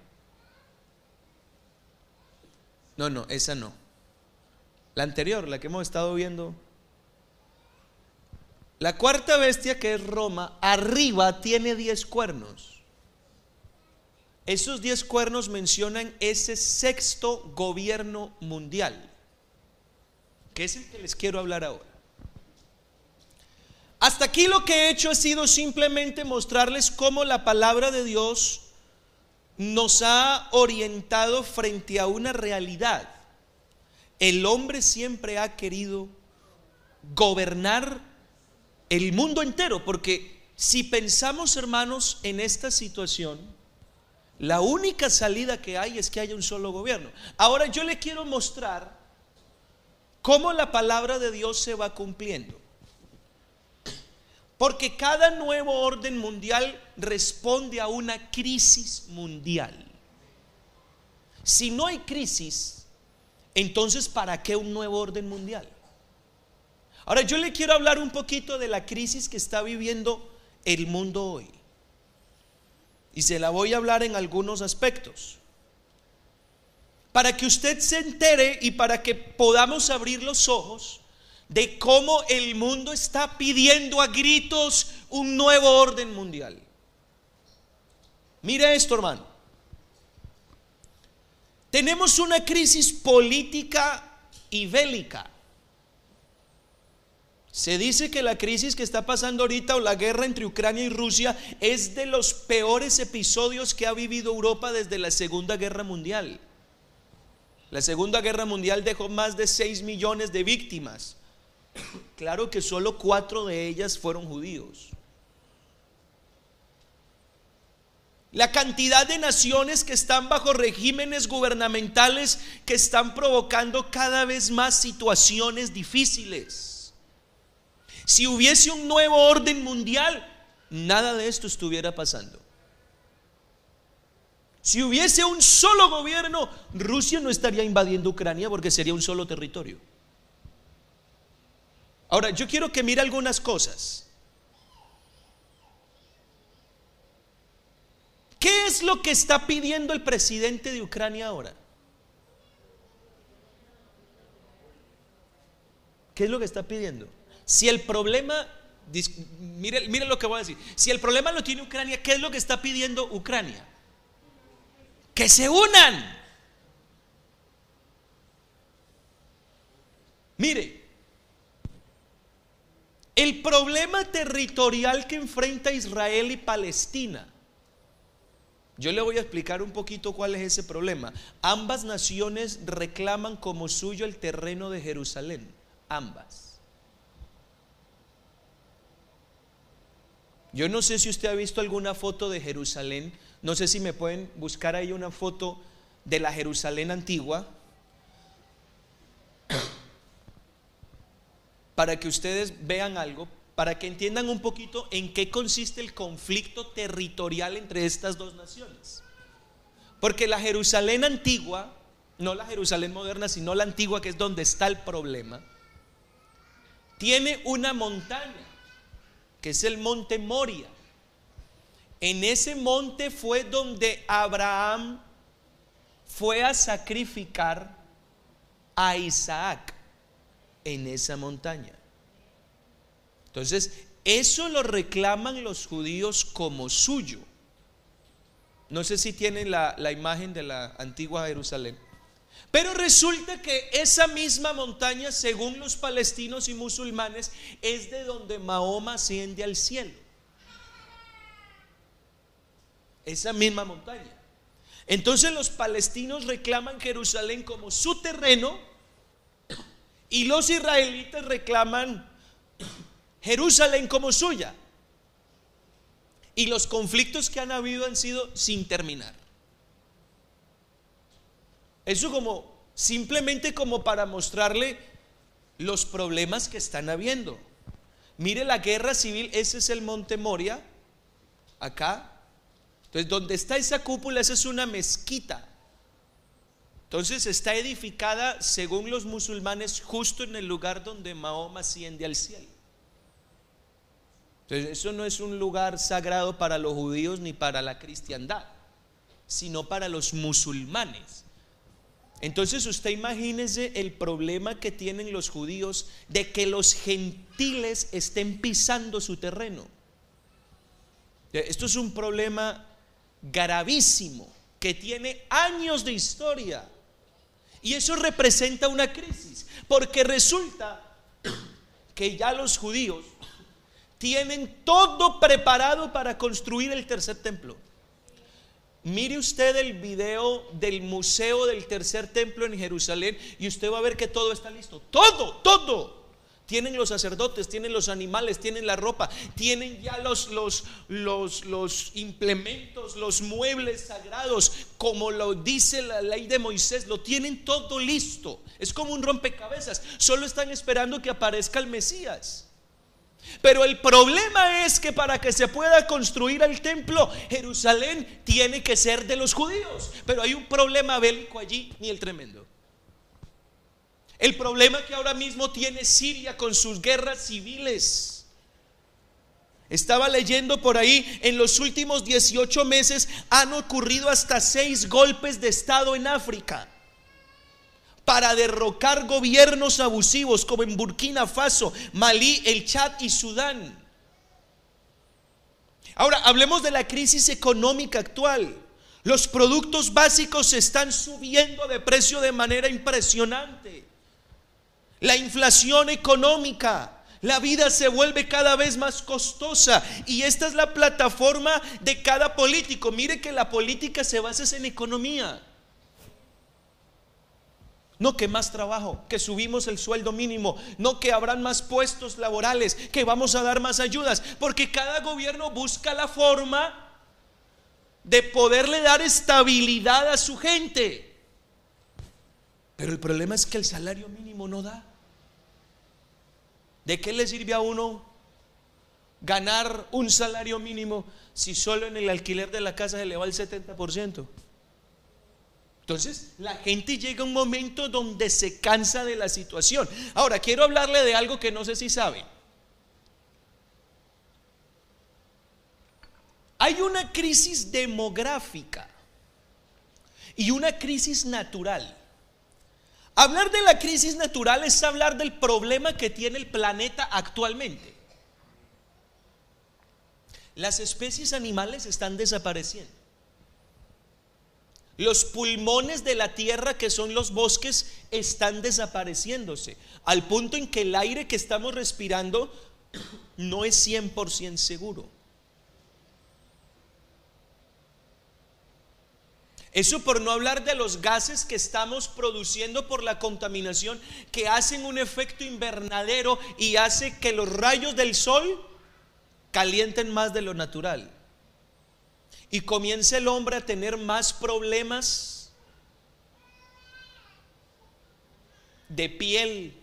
No, no, esa no. La anterior, la que hemos estado viendo. La cuarta bestia, que es Roma, arriba tiene diez cuernos. Esos diez cuernos mencionan ese sexto gobierno mundial, que es el que les quiero hablar ahora. Hasta aquí lo que he hecho ha sido simplemente mostrarles cómo la palabra de Dios nos ha orientado frente a una realidad. El hombre siempre ha querido gobernar el mundo entero, porque si pensamos, hermanos, en esta situación, la única salida que hay es que haya un solo gobierno. Ahora yo le quiero mostrar cómo la palabra de Dios se va cumpliendo. Porque cada nuevo orden mundial responde a una crisis mundial. Si no hay crisis, entonces ¿para qué un nuevo orden mundial? Ahora yo le quiero hablar un poquito de la crisis que está viviendo el mundo hoy. Y se la voy a hablar en algunos aspectos. Para que usted se entere y para que podamos abrir los ojos de cómo el mundo está pidiendo a gritos un nuevo orden mundial. Mire esto, hermano. Tenemos una crisis política y bélica. Se dice que la crisis que está pasando ahorita o la guerra entre Ucrania y Rusia es de los peores episodios que ha vivido Europa desde la Segunda Guerra Mundial. La Segunda Guerra Mundial dejó más de 6 millones de víctimas. Claro que solo cuatro de ellas fueron judíos. La cantidad de naciones que están bajo regímenes gubernamentales que están provocando cada vez más situaciones difíciles. Si hubiese un nuevo orden mundial, nada de esto estuviera pasando. Si hubiese un solo gobierno, Rusia no estaría invadiendo Ucrania porque sería un solo territorio. Ahora, yo quiero que mire algunas cosas. ¿Qué es lo que está pidiendo el presidente de Ucrania ahora? ¿Qué es lo que está pidiendo? Si el problema, mire, mire lo que voy a decir, si el problema lo tiene Ucrania, ¿qué es lo que está pidiendo Ucrania? Que se unan. Mire, el problema territorial que enfrenta Israel y Palestina, yo le voy a explicar un poquito cuál es ese problema. Ambas naciones reclaman como suyo el terreno de Jerusalén, ambas. Yo no sé si usted ha visto alguna foto de Jerusalén. No sé si me pueden buscar ahí una foto de la Jerusalén antigua. Para que ustedes vean algo, para que entiendan un poquito en qué consiste el conflicto territorial entre estas dos naciones. Porque la Jerusalén antigua, no la Jerusalén moderna, sino la antigua, que es donde está el problema, tiene una montaña que es el monte Moria. En ese monte fue donde Abraham fue a sacrificar a Isaac en esa montaña. Entonces, eso lo reclaman los judíos como suyo. No sé si tienen la, la imagen de la antigua Jerusalén. Pero resulta que esa misma montaña, según los palestinos y musulmanes, es de donde Mahoma asciende al cielo. Esa misma montaña. Entonces los palestinos reclaman Jerusalén como su terreno y los israelitas reclaman Jerusalén como suya. Y los conflictos que han habido han sido sin terminar. Eso como simplemente como para mostrarle los problemas que están habiendo. Mire la guerra civil, ese es el monte Moria, acá. Entonces, donde está esa cúpula, esa es una mezquita. Entonces está edificada, según los musulmanes, justo en el lugar donde Mahoma asciende al cielo. Entonces, eso no es un lugar sagrado para los judíos ni para la cristiandad, sino para los musulmanes. Entonces usted imagínese el problema que tienen los judíos de que los gentiles estén pisando su terreno. Esto es un problema gravísimo que tiene años de historia. Y eso representa una crisis, porque resulta que ya los judíos tienen todo preparado para construir el tercer templo. Mire usted el video del Museo del Tercer Templo en Jerusalén y usted va a ver que todo está listo. Todo, todo. Tienen los sacerdotes, tienen los animales, tienen la ropa, tienen ya los, los, los, los implementos, los muebles sagrados, como lo dice la ley de Moisés, lo tienen todo listo. Es como un rompecabezas. Solo están esperando que aparezca el Mesías. Pero el problema es que para que se pueda construir el templo, Jerusalén tiene que ser de los judíos. Pero hay un problema bélico allí, ni el tremendo. El problema que ahora mismo tiene Siria con sus guerras civiles. Estaba leyendo por ahí, en los últimos 18 meses han ocurrido hasta seis golpes de Estado en África para derrocar gobiernos abusivos como en Burkina Faso, Malí, el Chad y Sudán. Ahora, hablemos de la crisis económica actual. Los productos básicos se están subiendo de precio de manera impresionante. La inflación económica, la vida se vuelve cada vez más costosa y esta es la plataforma de cada político. Mire que la política se basa en economía. No que más trabajo, que subimos el sueldo mínimo, no que habrán más puestos laborales, que vamos a dar más ayudas, porque cada gobierno busca la forma de poderle dar estabilidad a su gente. Pero el problema es que el salario mínimo no da. ¿De qué le sirve a uno ganar un salario mínimo si solo en el alquiler de la casa se le va el 70%? Entonces, la gente llega a un momento donde se cansa de la situación. Ahora, quiero hablarle de algo que no sé si sabe. Hay una crisis demográfica y una crisis natural. Hablar de la crisis natural es hablar del problema que tiene el planeta actualmente. Las especies animales están desapareciendo. Los pulmones de la tierra, que son los bosques, están desapareciéndose, al punto en que el aire que estamos respirando no es 100% seguro. Eso por no hablar de los gases que estamos produciendo por la contaminación, que hacen un efecto invernadero y hace que los rayos del sol calienten más de lo natural y comienza el hombre a tener más problemas de piel,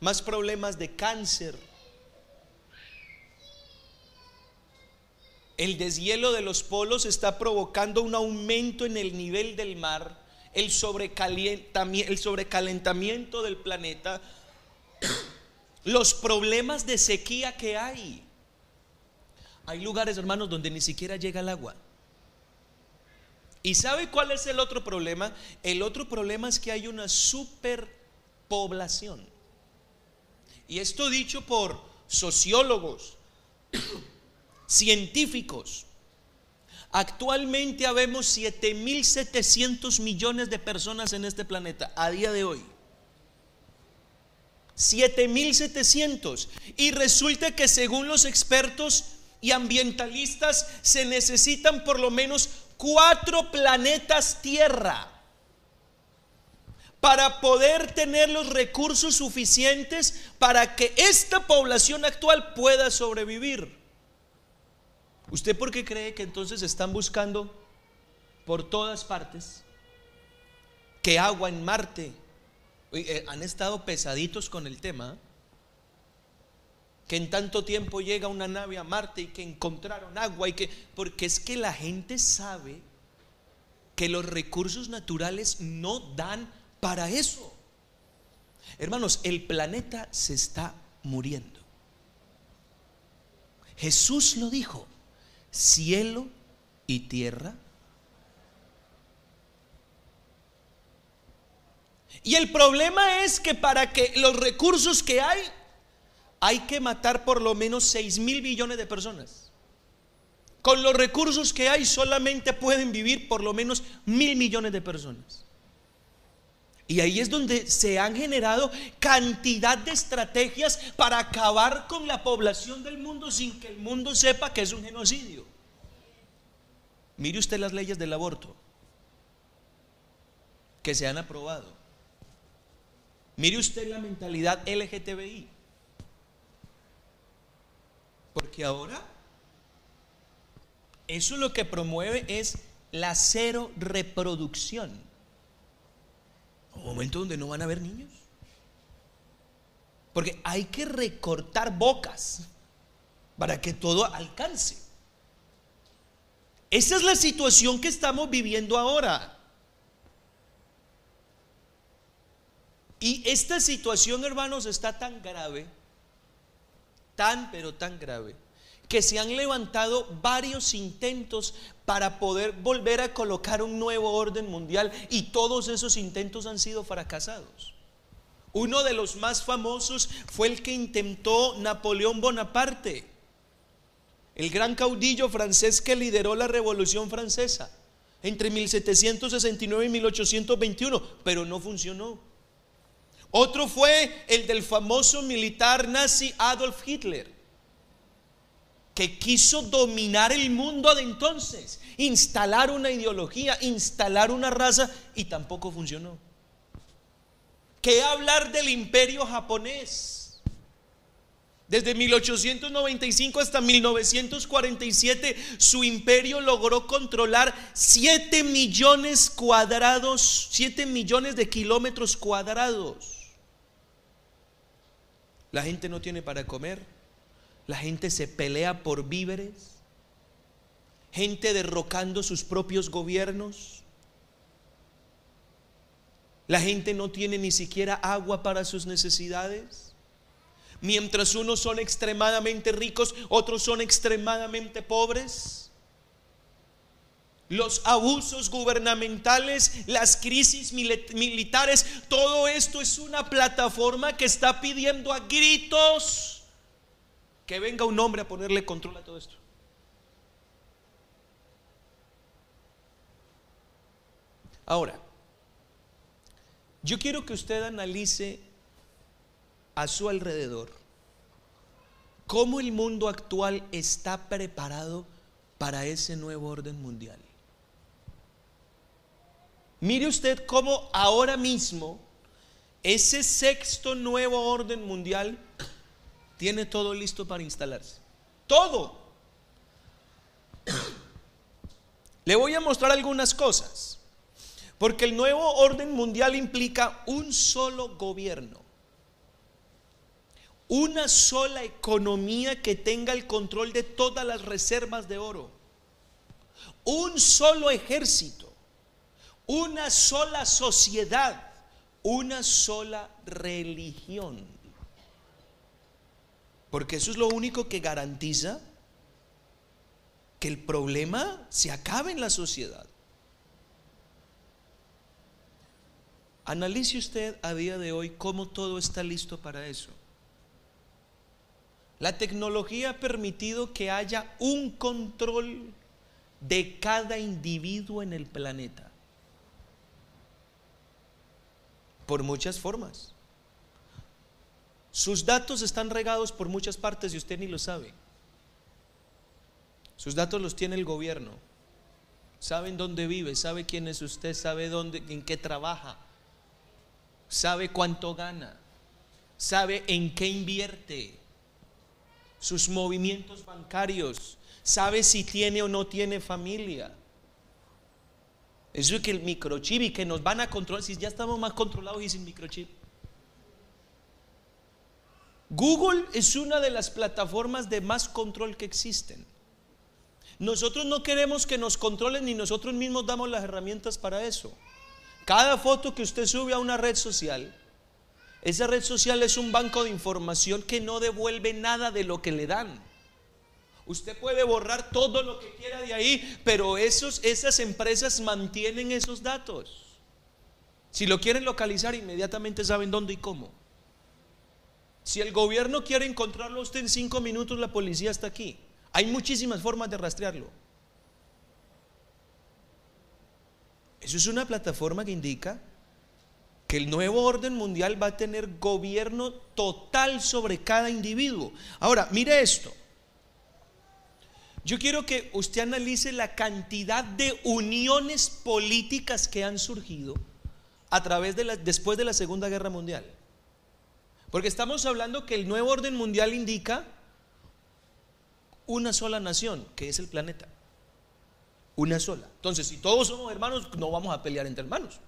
más problemas de cáncer. El deshielo de los polos está provocando un aumento en el nivel del mar, el sobrecalentamiento, el sobrecalentamiento del planeta, los problemas de sequía que hay. Hay lugares, hermanos, donde ni siquiera llega el agua. ¿Y sabe cuál es el otro problema? El otro problema es que hay una superpoblación. Y esto dicho por sociólogos, científicos. Actualmente habemos 7.700 millones de personas en este planeta a día de hoy. 7.700. Y resulta que según los expertos y ambientalistas se necesitan por lo menos cuatro planetas Tierra para poder tener los recursos suficientes para que esta población actual pueda sobrevivir. ¿Usted por qué cree que entonces están buscando por todas partes que agua en Marte? Eh, han estado pesaditos con el tema que en tanto tiempo llega una nave a Marte y que encontraron agua y que porque es que la gente sabe que los recursos naturales no dan para eso. Hermanos, el planeta se está muriendo. Jesús lo dijo, cielo y tierra. Y el problema es que para que los recursos que hay hay que matar por lo menos 6 mil billones de personas. Con los recursos que hay solamente pueden vivir por lo menos mil millones de personas. Y ahí es donde se han generado cantidad de estrategias para acabar con la población del mundo sin que el mundo sepa que es un genocidio. Mire usted las leyes del aborto que se han aprobado. Mire usted la mentalidad LGTBI. Porque ahora eso lo que promueve es la cero reproducción. Un momento donde no van a haber niños. Porque hay que recortar bocas. para que todo alcance. Esa es la situación que estamos viviendo ahora. Y esta situación, hermanos, está tan grave, tan, pero tan grave, que se han levantado varios intentos para poder volver a colocar un nuevo orden mundial y todos esos intentos han sido fracasados. Uno de los más famosos fue el que intentó Napoleón Bonaparte, el gran caudillo francés que lideró la Revolución Francesa entre 1769 y 1821, pero no funcionó. Otro fue el del famoso militar nazi Adolf Hitler, que quiso dominar el mundo de entonces, instalar una ideología, instalar una raza, y tampoco funcionó. ¿Qué hablar del imperio japonés? Desde 1895 hasta 1947 su imperio logró controlar 7 millones cuadrados, 7 millones de kilómetros cuadrados. La gente no tiene para comer, la gente se pelea por víveres, gente derrocando sus propios gobiernos. La gente no tiene ni siquiera agua para sus necesidades. Mientras unos son extremadamente ricos, otros son extremadamente pobres. Los abusos gubernamentales, las crisis militares, todo esto es una plataforma que está pidiendo a gritos que venga un hombre a ponerle control a todo esto. Ahora, yo quiero que usted analice a su alrededor cómo el mundo actual está preparado para ese nuevo orden mundial. Mire usted cómo ahora mismo ese sexto nuevo orden mundial tiene todo listo para instalarse. Todo. Le voy a mostrar algunas cosas. Porque el nuevo orden mundial implica un solo gobierno, una sola economía que tenga el control de todas las reservas de oro, un solo ejército, una sola sociedad, una sola religión. Porque eso es lo único que garantiza que el problema se acabe en la sociedad. Analice usted a día de hoy cómo todo está listo para eso. La tecnología ha permitido que haya un control de cada individuo en el planeta. Por muchas formas. Sus datos están regados por muchas partes y usted ni lo sabe. Sus datos los tiene el gobierno. Saben dónde vive, sabe quién es usted, sabe dónde, en qué trabaja, sabe cuánto gana, sabe en qué invierte, sus movimientos bancarios, sabe si tiene o no tiene familia. Eso es que el microchip y que nos van a controlar, si ya estamos más controlados y sin microchip. Google es una de las plataformas de más control que existen. Nosotros no queremos que nos controlen ni nosotros mismos damos las herramientas para eso. Cada foto que usted sube a una red social, esa red social es un banco de información que no devuelve nada de lo que le dan. Usted puede borrar todo lo que quiera de ahí, pero esos, esas empresas mantienen esos datos. Si lo quieren localizar, inmediatamente saben dónde y cómo. Si el gobierno quiere encontrarlo usted en cinco minutos, la policía está aquí. Hay muchísimas formas de rastrearlo. Eso es una plataforma que indica que el nuevo orden mundial va a tener gobierno total sobre cada individuo. Ahora, mire esto. Yo quiero que usted analice la cantidad de uniones políticas que han surgido a través de la, después de la Segunda Guerra Mundial. Porque estamos hablando que el nuevo orden mundial indica una sola nación, que es el planeta. Una sola. Entonces, si todos somos hermanos, no vamos a pelear entre hermanos.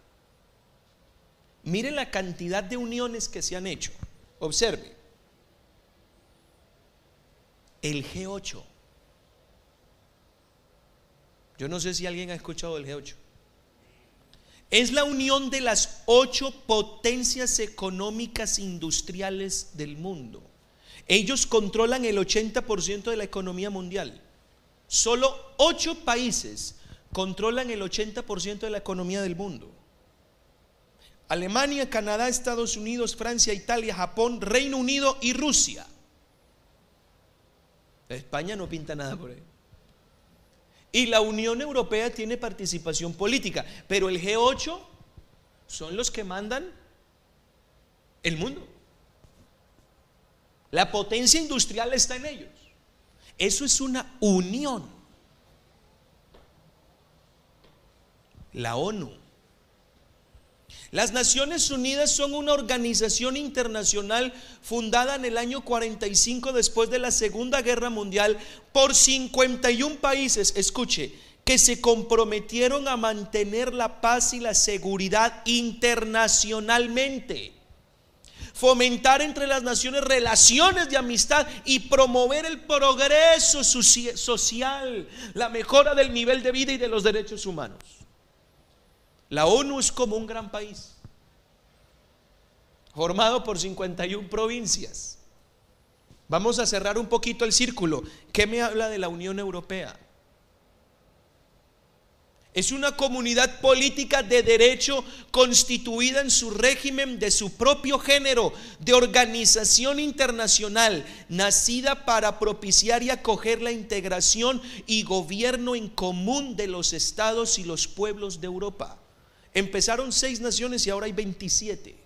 Mire la cantidad de uniones que se han hecho. Observe. el G8. Yo no sé si alguien ha escuchado del G8. Es la unión de las ocho potencias económicas industriales del mundo. Ellos controlan el 80% de la economía mundial. Solo ocho países controlan el 80% de la economía del mundo. Alemania, Canadá, Estados Unidos, Francia, Italia, Japón, Reino Unido y Rusia. España no pinta nada por ahí. Y la Unión Europea tiene participación política, pero el G8 son los que mandan el mundo. La potencia industrial está en ellos. Eso es una unión. La ONU las Naciones Unidas son una organización internacional fundada en el año 45 después de la Segunda Guerra Mundial por 51 países, escuche, que se comprometieron a mantener la paz y la seguridad internacionalmente fomentar entre las naciones relaciones de amistad y promover el progreso social, la mejora del nivel de vida y de los derechos humanos. La ONU es como un gran país, formado por 51 provincias. Vamos a cerrar un poquito el círculo. ¿Qué me habla de la Unión Europea? Es una comunidad política de derecho constituida en su régimen de su propio género, de organización internacional, nacida para propiciar y acoger la integración y gobierno en común de los estados y los pueblos de Europa. Empezaron seis naciones y ahora hay 27.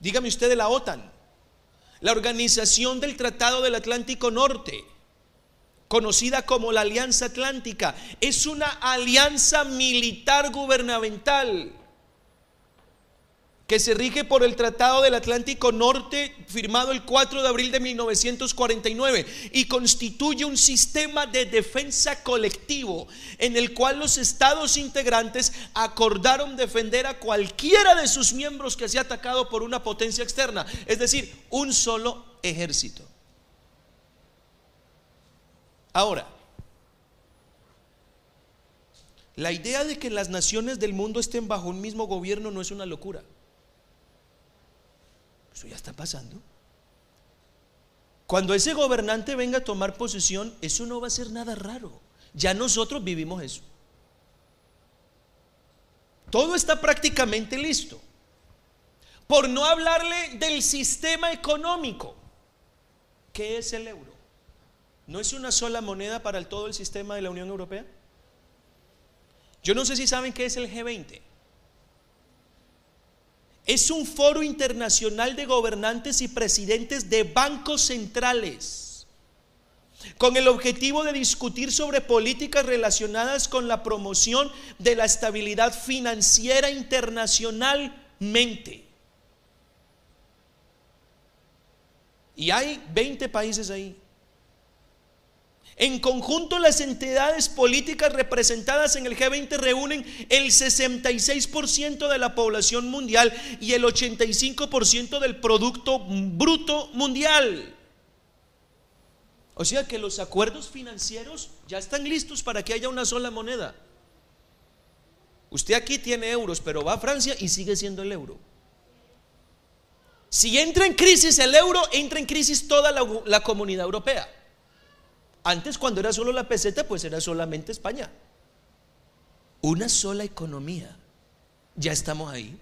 Dígame usted de la OTAN, la Organización del Tratado del Atlántico Norte, conocida como la Alianza Atlántica, es una alianza militar gubernamental que se rige por el Tratado del Atlántico Norte firmado el 4 de abril de 1949 y constituye un sistema de defensa colectivo en el cual los estados integrantes acordaron defender a cualquiera de sus miembros que sea atacado por una potencia externa, es decir, un solo ejército. Ahora, la idea de que las naciones del mundo estén bajo un mismo gobierno no es una locura. Eso ya está pasando. Cuando ese gobernante venga a tomar posesión, eso no va a ser nada raro. Ya nosotros vivimos eso. Todo está prácticamente listo. Por no hablarle del sistema económico. ¿Qué es el euro? ¿No es una sola moneda para todo el sistema de la Unión Europea? Yo no sé si saben qué es el G20. Es un foro internacional de gobernantes y presidentes de bancos centrales con el objetivo de discutir sobre políticas relacionadas con la promoción de la estabilidad financiera internacionalmente. Y hay 20 países ahí. En conjunto, las entidades políticas representadas en el G20 reúnen el 66% de la población mundial y el 85% del Producto Bruto Mundial. O sea que los acuerdos financieros ya están listos para que haya una sola moneda. Usted aquí tiene euros, pero va a Francia y sigue siendo el euro. Si entra en crisis el euro, entra en crisis toda la, la comunidad europea. Antes cuando era solo la peseta, pues era solamente España. Una sola economía. Ya estamos ahí.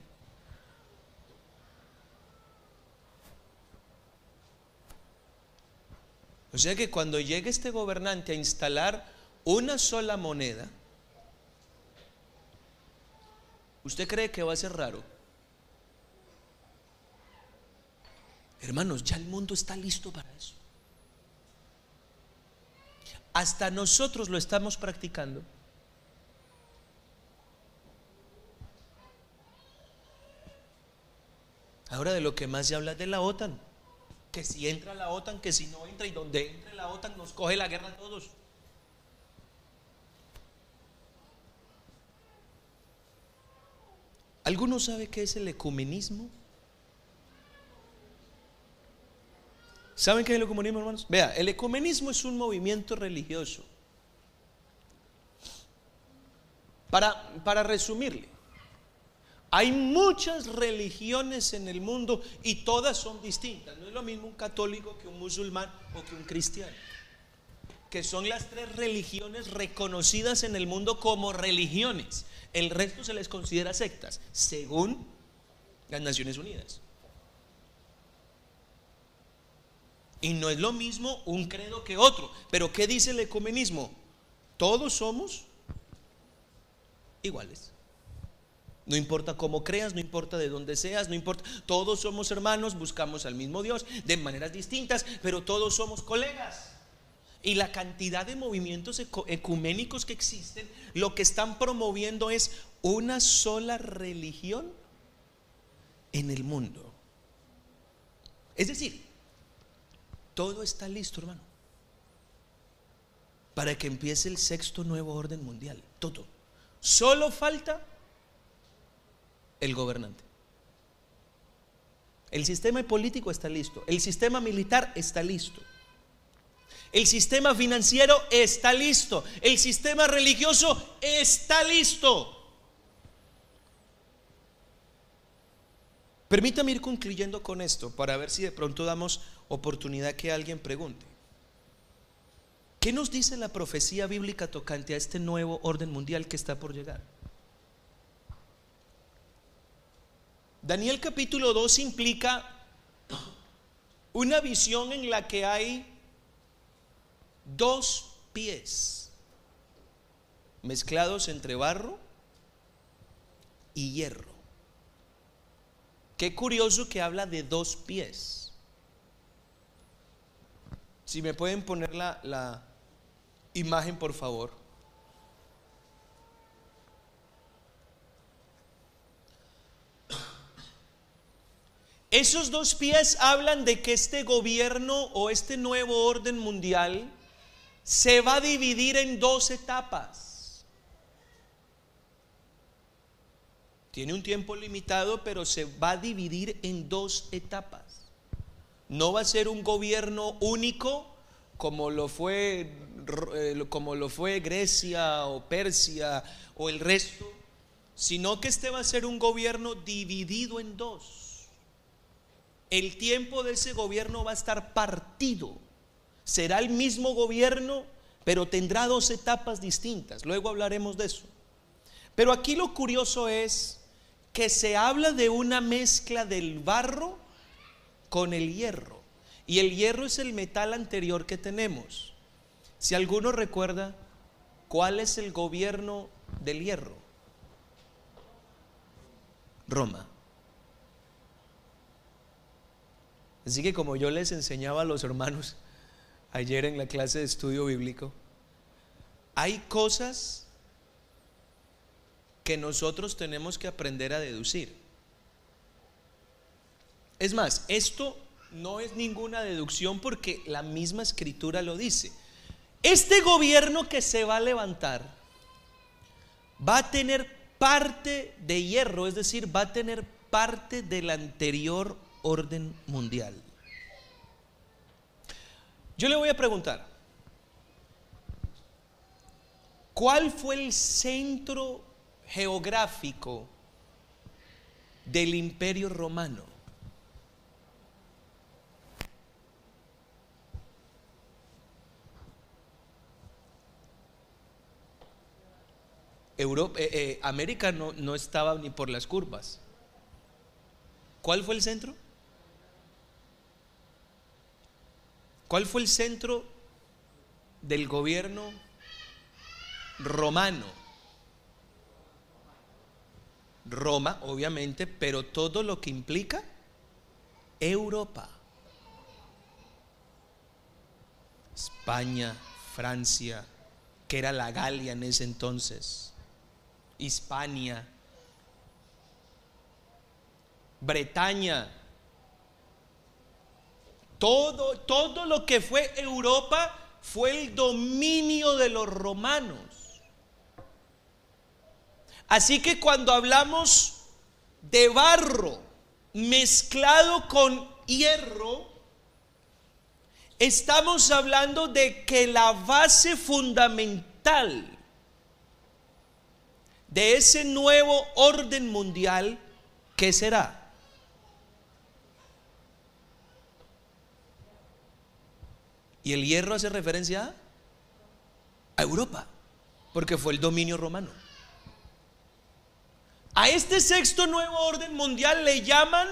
O sea que cuando llegue este gobernante a instalar una sola moneda, ¿usted cree que va a ser raro? Hermanos, ya el mundo está listo para eso. Hasta nosotros lo estamos practicando. Ahora de lo que más se habla es de la OTAN. Que si entra la OTAN, que si no entra y donde entre la OTAN nos coge la guerra a todos. ¿Alguno sabe qué es el ecumenismo? ¿Saben qué es el ecumenismo, hermanos? Vea, el ecumenismo es un movimiento religioso. Para, para resumirle, hay muchas religiones en el mundo y todas son distintas. No es lo mismo un católico que un musulmán o que un cristiano. Que son las tres religiones reconocidas en el mundo como religiones. El resto se les considera sectas, según las Naciones Unidas. Y no es lo mismo un credo que otro. Pero ¿qué dice el ecumenismo? Todos somos iguales. No importa cómo creas, no importa de dónde seas, no importa. Todos somos hermanos, buscamos al mismo Dios de maneras distintas, pero todos somos colegas. Y la cantidad de movimientos ecuménicos que existen, lo que están promoviendo es una sola religión en el mundo. Es decir, todo está listo, hermano, para que empiece el sexto nuevo orden mundial. Todo. Solo falta el gobernante. El sistema político está listo. El sistema militar está listo. El sistema financiero está listo. El sistema religioso está listo. Permítame ir concluyendo con esto para ver si de pronto damos oportunidad que alguien pregunte. ¿Qué nos dice la profecía bíblica tocante a este nuevo orden mundial que está por llegar? Daniel capítulo 2 implica una visión en la que hay dos pies mezclados entre barro y hierro. Qué curioso que habla de dos pies. Si me pueden poner la, la imagen, por favor. Esos dos pies hablan de que este gobierno o este nuevo orden mundial se va a dividir en dos etapas. Tiene un tiempo limitado, pero se va a dividir en dos etapas. No va a ser un gobierno único como lo fue eh, como lo fue Grecia o Persia o el resto, sino que este va a ser un gobierno dividido en dos el tiempo de ese gobierno va a estar partido. Será el mismo gobierno, pero tendrá dos etapas distintas. Luego hablaremos de eso. Pero aquí lo curioso es que se habla de una mezcla del barro con el hierro. Y el hierro es el metal anterior que tenemos. Si alguno recuerda, ¿cuál es el gobierno del hierro? Roma. Así que como yo les enseñaba a los hermanos ayer en la clase de estudio bíblico, hay cosas que nosotros tenemos que aprender a deducir. Es más, esto no es ninguna deducción porque la misma escritura lo dice. Este gobierno que se va a levantar va a tener parte de hierro, es decir, va a tener parte del anterior orden mundial. Yo le voy a preguntar, ¿cuál fue el centro geográfico del imperio romano? Europa, eh, eh, América no, no estaba ni por las curvas. ¿Cuál fue el centro? ¿Cuál fue el centro del gobierno romano? Roma, obviamente, pero todo lo que implica Europa. España, Francia, que era la Galia en ese entonces, Hispania, Bretaña, todo, todo lo que fue Europa fue el dominio de los romanos. Así que cuando hablamos de barro mezclado con hierro, estamos hablando de que la base fundamental de ese nuevo orden mundial, ¿qué será? Y el hierro hace referencia a Europa, porque fue el dominio romano. A este sexto nuevo orden mundial le llaman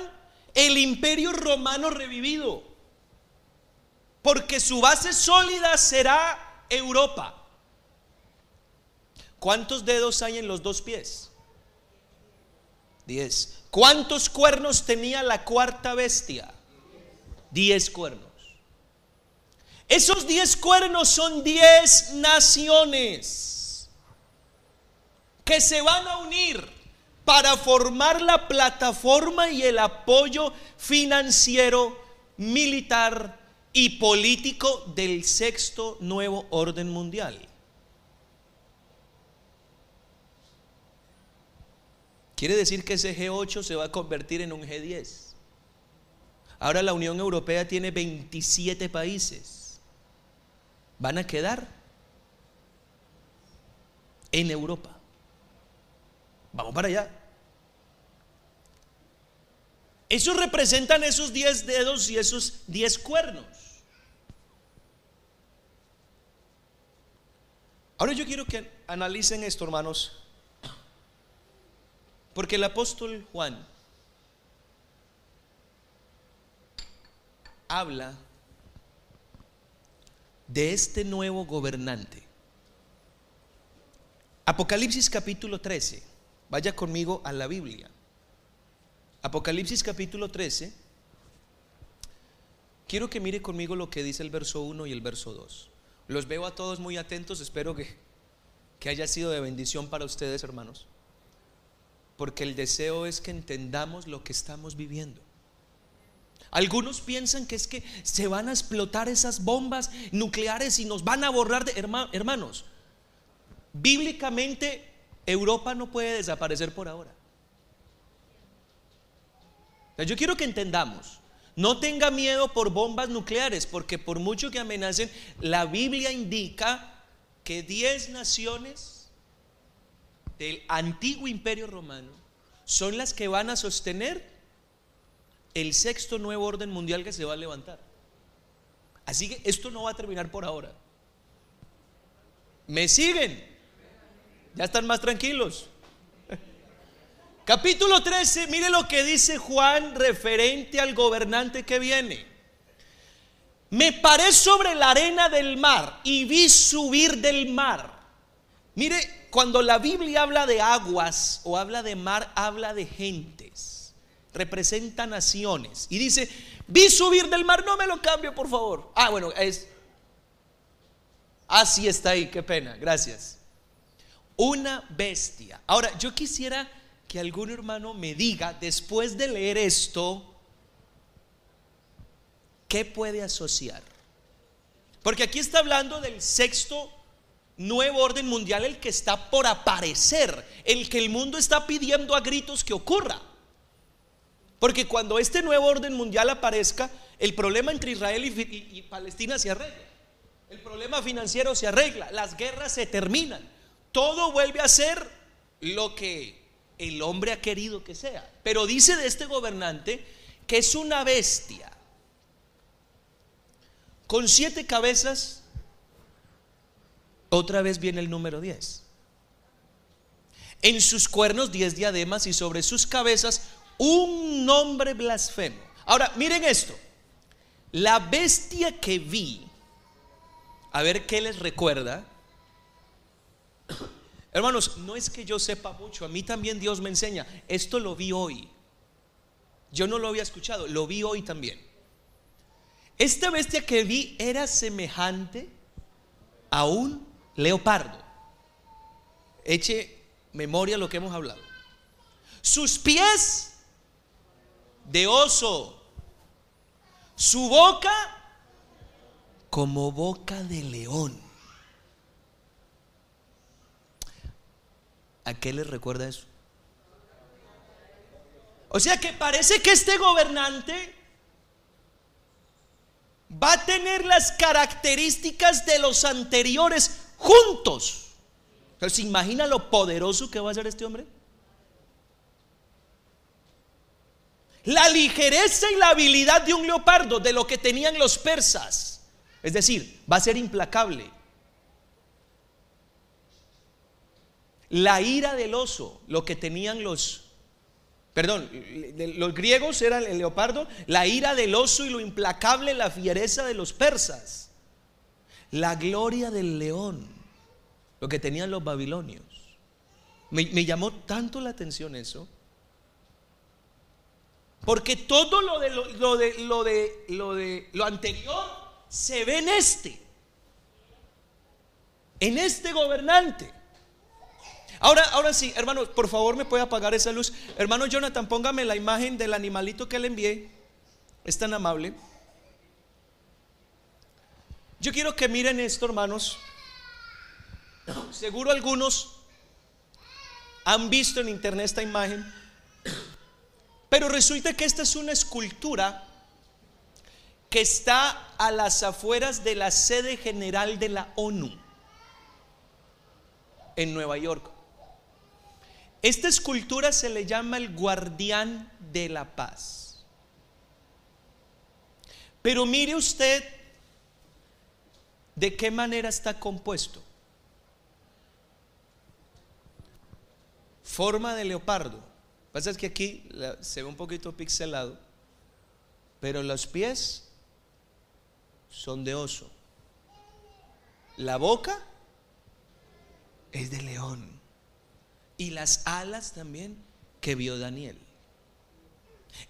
el imperio romano revivido, porque su base sólida será Europa. ¿Cuántos dedos hay en los dos pies? Diez. ¿Cuántos cuernos tenía la cuarta bestia? Diez cuernos. Esos diez cuernos son diez naciones que se van a unir para formar la plataforma y el apoyo financiero, militar y político del sexto nuevo orden mundial. Quiere decir que ese G8 se va a convertir en un G10. Ahora la Unión Europea tiene 27 países. Van a quedar en Europa. Vamos para allá. Esos representan esos 10 dedos y esos 10 cuernos. Ahora yo quiero que analicen esto, hermanos, porque el apóstol Juan habla de este nuevo gobernante. Apocalipsis capítulo 13. Vaya conmigo a la Biblia. Apocalipsis capítulo 13. Quiero que mire conmigo lo que dice el verso 1 y el verso 2. Los veo a todos muy atentos, espero que, que haya sido de bendición para ustedes, hermanos. Porque el deseo es que entendamos lo que estamos viviendo. Algunos piensan que es que se van a explotar esas bombas nucleares y nos van a borrar de hermanos. Bíblicamente Europa no puede desaparecer por ahora. Yo quiero que entendamos, no tenga miedo por bombas nucleares, porque por mucho que amenacen, la Biblia indica que 10 naciones del antiguo imperio romano son las que van a sostener el sexto nuevo orden mundial que se va a levantar. Así que esto no va a terminar por ahora. ¿Me siguen? Ya están más tranquilos. Capítulo 13, mire lo que dice Juan referente al gobernante que viene. Me paré sobre la arena del mar y vi subir del mar. Mire, cuando la Biblia habla de aguas o habla de mar, habla de gentes. Representa naciones. Y dice, vi subir del mar, no me lo cambio, por favor. Ah, bueno, es... Así está ahí, qué pena, gracias una bestia. Ahora, yo quisiera que algún hermano me diga, después de leer esto, ¿qué puede asociar? Porque aquí está hablando del sexto nuevo orden mundial, el que está por aparecer, el que el mundo está pidiendo a gritos que ocurra. Porque cuando este nuevo orden mundial aparezca, el problema entre Israel y, Palestina se arregla. El problema financiero se arregla, las guerras se terminan todo vuelve a ser lo que el hombre ha querido que sea. Pero dice de este gobernante que es una bestia con siete cabezas. Otra vez viene el número 10. En sus cuernos diez diademas y sobre sus cabezas un nombre blasfemo. Ahora, miren esto. La bestia que vi, a ver qué les recuerda, Hermanos, no es que yo sepa mucho, a mí también Dios me enseña. Esto lo vi hoy. Yo no lo había escuchado, lo vi hoy también. Esta bestia que vi era semejante a un leopardo. Eche memoria lo que hemos hablado. Sus pies de oso. Su boca como boca de león. ¿A qué les recuerda eso? O sea que parece que este gobernante va a tener las características de los anteriores juntos. ¿Se imagina lo poderoso que va a ser este hombre? La ligereza y la habilidad de un leopardo, de lo que tenían los persas. Es decir, va a ser implacable. La ira del oso, lo que tenían los, perdón, los griegos eran el leopardo, la ira del oso y lo implacable, la fiereza de los persas. La gloria del león, lo que tenían los babilonios. Me, llamó tanto la atención eso. Porque todo lo de lo, de lo de lo de lo anterior se ve en este. En este gobernante. Ahora, ahora sí, hermano, por favor me puede apagar esa luz. Hermano Jonathan, póngame la imagen del animalito que le envié. Es tan amable. Yo quiero que miren esto, hermanos. Seguro algunos han visto en internet esta imagen. Pero resulta que esta es una escultura que está a las afueras de la sede general de la ONU en Nueva York. Esta escultura se le llama el guardián de la paz. Pero mire usted de qué manera está compuesto. Forma de leopardo Pasa es que aquí se ve un poquito pixelado, pero los pies son de oso. La boca es de león. Y las alas también que vio Daniel.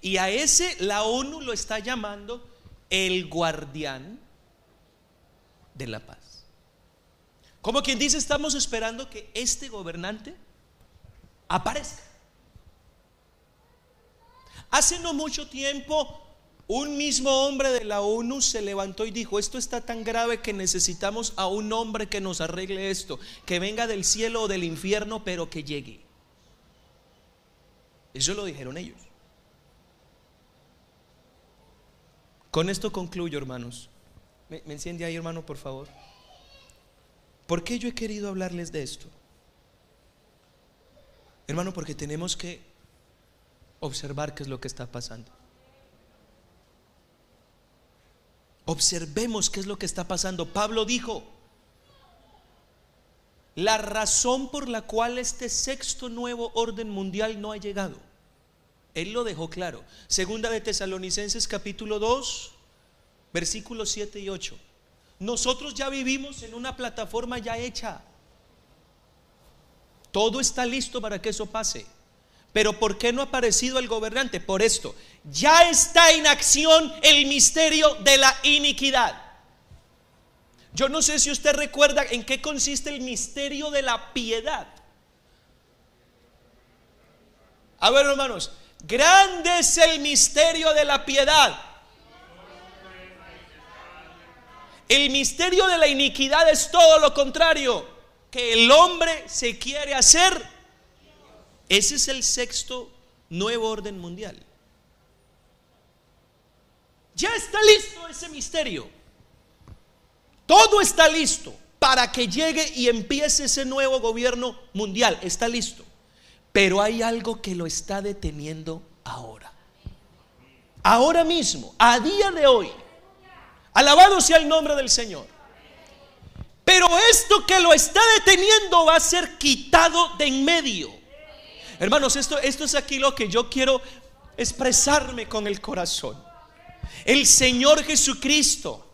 Y a ese la ONU lo está llamando el guardián de la paz. Como quien dice, estamos esperando que este gobernante aparezca. Hace no mucho tiempo, un mismo hombre de la ONU se levantó y dijo, esto está tan grave que necesitamos a un hombre que nos arregle esto, que venga del cielo o del infierno, pero que llegue. Eso lo dijeron ellos. Con esto concluyo, hermanos. ¿Me, me enciende ahí, hermano, por favor? ¿Por qué yo he querido hablarles de esto? Hermano, porque tenemos que observar qué es lo que está pasando. Observemos qué es lo que está pasando. Pablo dijo, la razón por la cual este sexto nuevo orden mundial no ha llegado. Él lo dejó claro. Segunda de Tesalonicenses capítulo 2, versículos 7 y 8. Nosotros ya vivimos en una plataforma ya hecha. Todo está listo para que eso pase. Pero ¿por qué no ha aparecido el gobernante? Por esto, ya está en acción el misterio de la iniquidad. Yo no sé si usted recuerda en qué consiste el misterio de la piedad. A ver, hermanos, grande es el misterio de la piedad. El misterio de la iniquidad es todo lo contrario, que el hombre se quiere hacer ese es el sexto nuevo orden mundial. Ya está listo ese misterio. Todo está listo para que llegue y empiece ese nuevo gobierno mundial. Está listo. Pero hay algo que lo está deteniendo ahora. Ahora mismo, a día de hoy. Alabado sea el nombre del Señor. Pero esto que lo está deteniendo va a ser quitado de en medio. Hermanos, esto, esto es aquí lo que yo quiero expresarme con el corazón. El Señor Jesucristo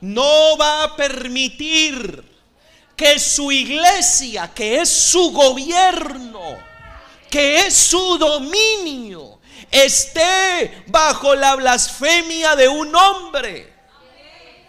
no va a permitir que su iglesia, que es su gobierno, que es su dominio, esté bajo la blasfemia de un hombre.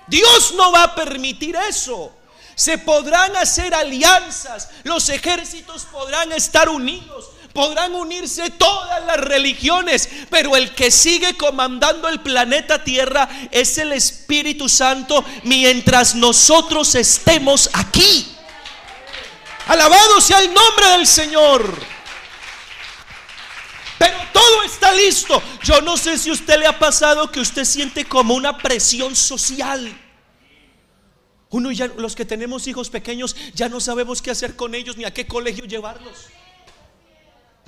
Dios no va a permitir eso. Se podrán hacer alianzas, los ejércitos podrán estar unidos, Podrán unirse todas las religiones, pero el que sigue comandando el planeta Tierra es el Espíritu Santo mientras nosotros estemos aquí. Alabado sea el nombre del Señor. Pero todo está listo. Yo no sé si a usted le ha pasado que usted siente como una presión social. Uno ya, los que tenemos hijos pequeños, ya no sabemos qué hacer con ellos ni a qué colegio llevarlos.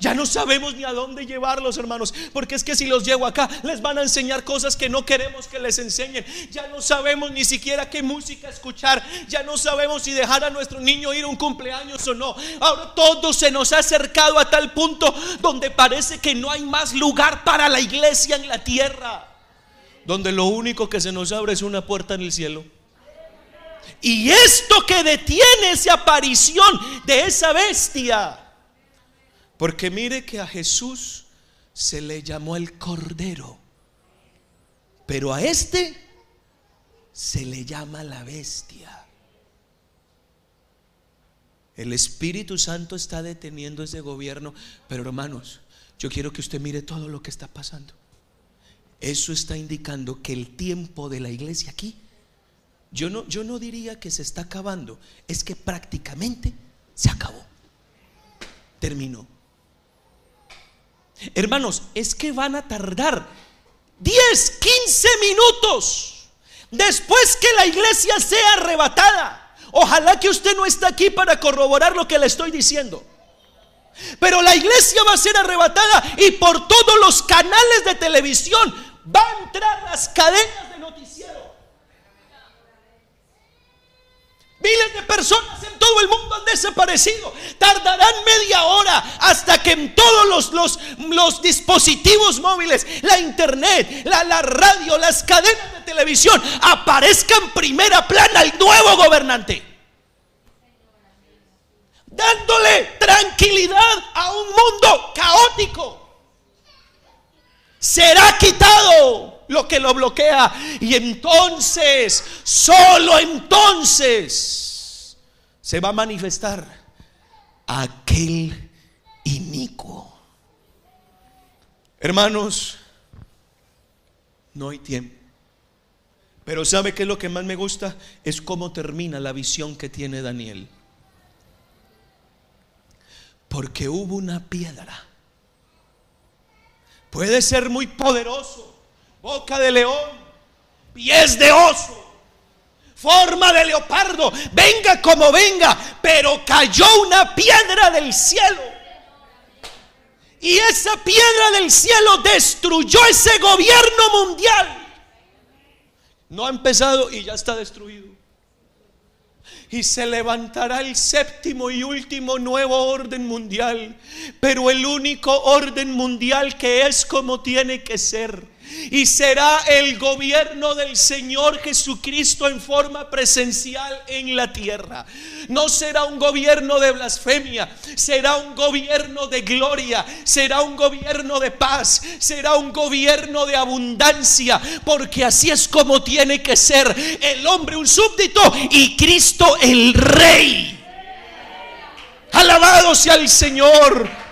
Ya no sabemos ni a dónde llevarlos, hermanos, porque es que si los llevo acá, les van a enseñar cosas que no queremos que les enseñen. Ya no sabemos ni siquiera qué música escuchar. Ya no sabemos si dejar a nuestro niño ir a un cumpleaños o no. Ahora todo se nos ha acercado a tal punto donde parece que no hay más lugar para la iglesia en la tierra. Donde lo único que se nos abre es una puerta en el cielo. Y esto que detiene esa aparición de esa bestia porque mire que a Jesús se le llamó el Cordero, pero a este se le llama la bestia. El Espíritu Santo está deteniendo ese gobierno, pero hermanos, yo quiero que usted mire todo lo que está pasando. Eso está indicando que el tiempo de la iglesia aquí, yo no, yo no diría que se está acabando, es que prácticamente se acabó. Terminó. Hermanos, es que van a tardar 10, 15 minutos después que la iglesia sea arrebatada. Ojalá que usted no esté aquí para corroborar lo que le estoy diciendo. Pero la iglesia va a ser arrebatada y por todos los canales de televisión va a entrar las cadenas de noticiero. Miles de personas en todo el mundo han desaparecido. Tardarán media hora hasta que en todos los, los, los dispositivos móviles, la internet, la, la, radio, las cadenas de televisión, aparezcan en primera plana el nuevo gobernante. Dándole tranquilidad a un mundo caótico. Será quitado lo que lo bloquea. Y entonces, solo entonces, se va a manifestar aquel inicuo. Hermanos, no hay tiempo. Pero ¿sabe qué es lo que más me gusta? Es cómo termina la visión que tiene Daniel. Porque hubo una piedra. Puede ser muy poderoso boca de león, pies de oso, forma de leopardo, venga como venga, pero cayó una piedra del cielo. Y esa piedra del cielo destruyó ese gobierno mundial. No ha empezado y ya está destruido. Y se levantará el séptimo y último nuevo orden mundial. Pero el único orden mundial que es como tiene que ser y será el gobierno del Señor Jesucristo en forma presencial en la tierra. No será un gobierno de blasfemia, será un gobierno de gloria, será un gobierno de paz, será un gobierno de abundancia, porque así es como tiene que ser el hombre un súbdito y Cristo el rey. Alabado sea el Señor.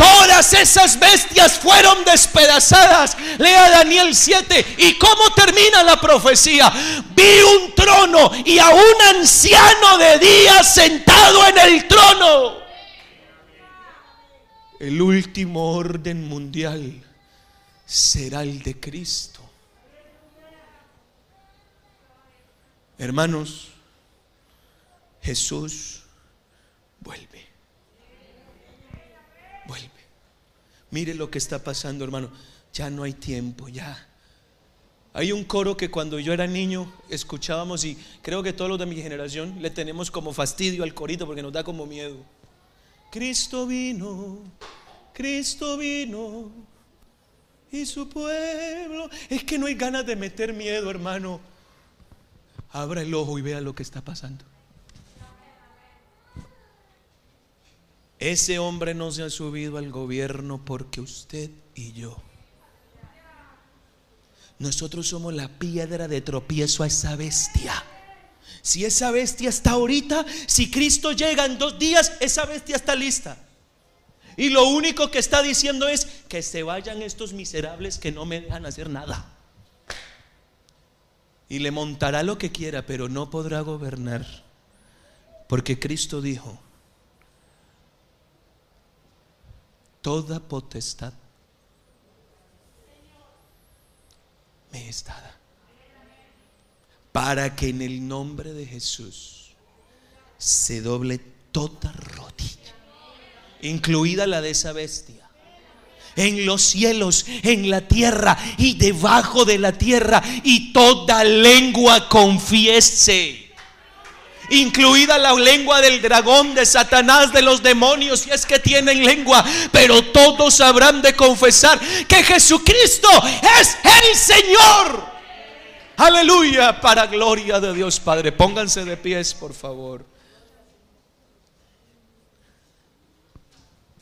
Todas esas bestias fueron despedazadas. Lea Daniel 7. ¿Y cómo termina la profecía? Vi un trono y a un anciano de día sentado en el trono. El último orden mundial será el de Cristo. Hermanos, Jesús vuelve. Mire lo que está pasando, hermano. Ya no hay tiempo, ya. Hay un coro que cuando yo era niño escuchábamos y creo que todos los de mi generación le tenemos como fastidio al corito porque nos da como miedo. Cristo vino, Cristo vino y su pueblo. Es que no hay ganas de meter miedo, hermano. Abra el ojo y vea lo que está pasando. Ese hombre no se ha subido al gobierno porque usted y yo. Nosotros somos la piedra de tropiezo a esa bestia. Si esa bestia está ahorita, si Cristo llega en dos días, esa bestia está lista. Y lo único que está diciendo es que se vayan estos miserables que no me dejan hacer nada. Y le montará lo que quiera, pero no podrá gobernar. Porque Cristo dijo, toda potestad me es dada. Para que en el nombre de Jesús se doble toda rodilla, incluida la de esa bestia en los cielos, en la tierra y debajo de la tierra, y toda lengua confiese. Incluida la lengua del dragón, de Satanás, de los demonios, si es que tienen lengua, pero todos habrán de confesar que Jesucristo es el Señor. Aleluya, para gloria de Dios Padre. Pónganse de pies, por favor.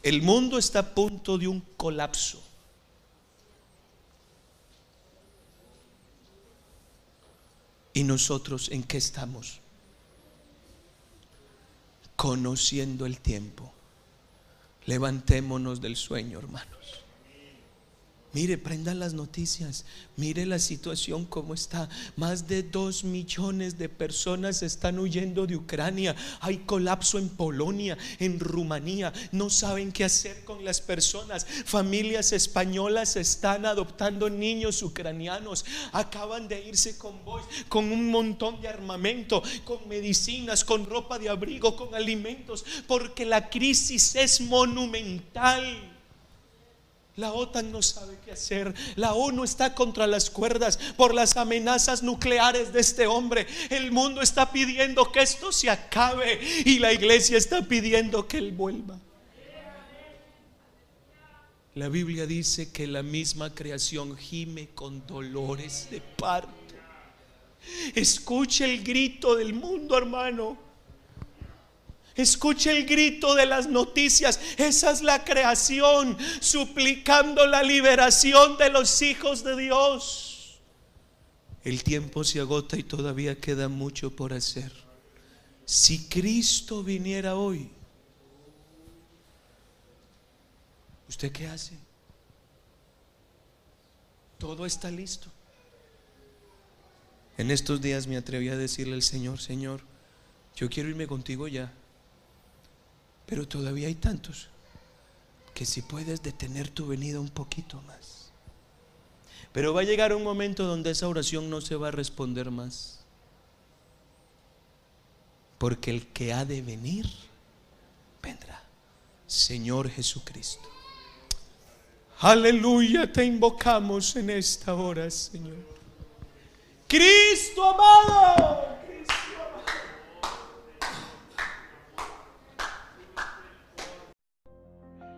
El mundo está a punto de un colapso. ¿Y nosotros en qué estamos? Conociendo el tiempo. Levantémonos del sueño, hermanos. Mire, prendan las noticias. Mire la situación como está. Más de dos millones de personas están huyendo de Ucrania. Hay colapso en Polonia, en Rumanía. No saben qué hacer con las personas. Familias españolas están adoptando niños ucranianos. Acaban de irse con un montón de armamento, con medicinas, con ropa de abrigo, con alimentos, porque la crisis es monumental. La OTAN no sabe qué hacer. La ONU está contra las cuerdas por las amenazas nucleares de este hombre. El mundo está pidiendo que esto se acabe y la iglesia está pidiendo que él vuelva. La Biblia dice que la misma creación gime con dolores de parto. Escuche el grito del mundo, hermano. Escuche el grito de las noticias. Esa es la creación suplicando la liberación de los hijos de Dios. El tiempo se agota y todavía queda mucho por hacer. Si Cristo viniera hoy, ¿usted qué hace? Todo está listo. En estos días me atreví a decirle al Señor, Señor, yo quiero irme contigo ya. Pero todavía hay tantos que si puedes detener tu venida un poquito más. Pero va a llegar un momento donde esa oración no se va a responder más. Porque el que ha de venir, vendrá. Señor Jesucristo. Aleluya, te invocamos en esta hora, Señor. Cristo amado.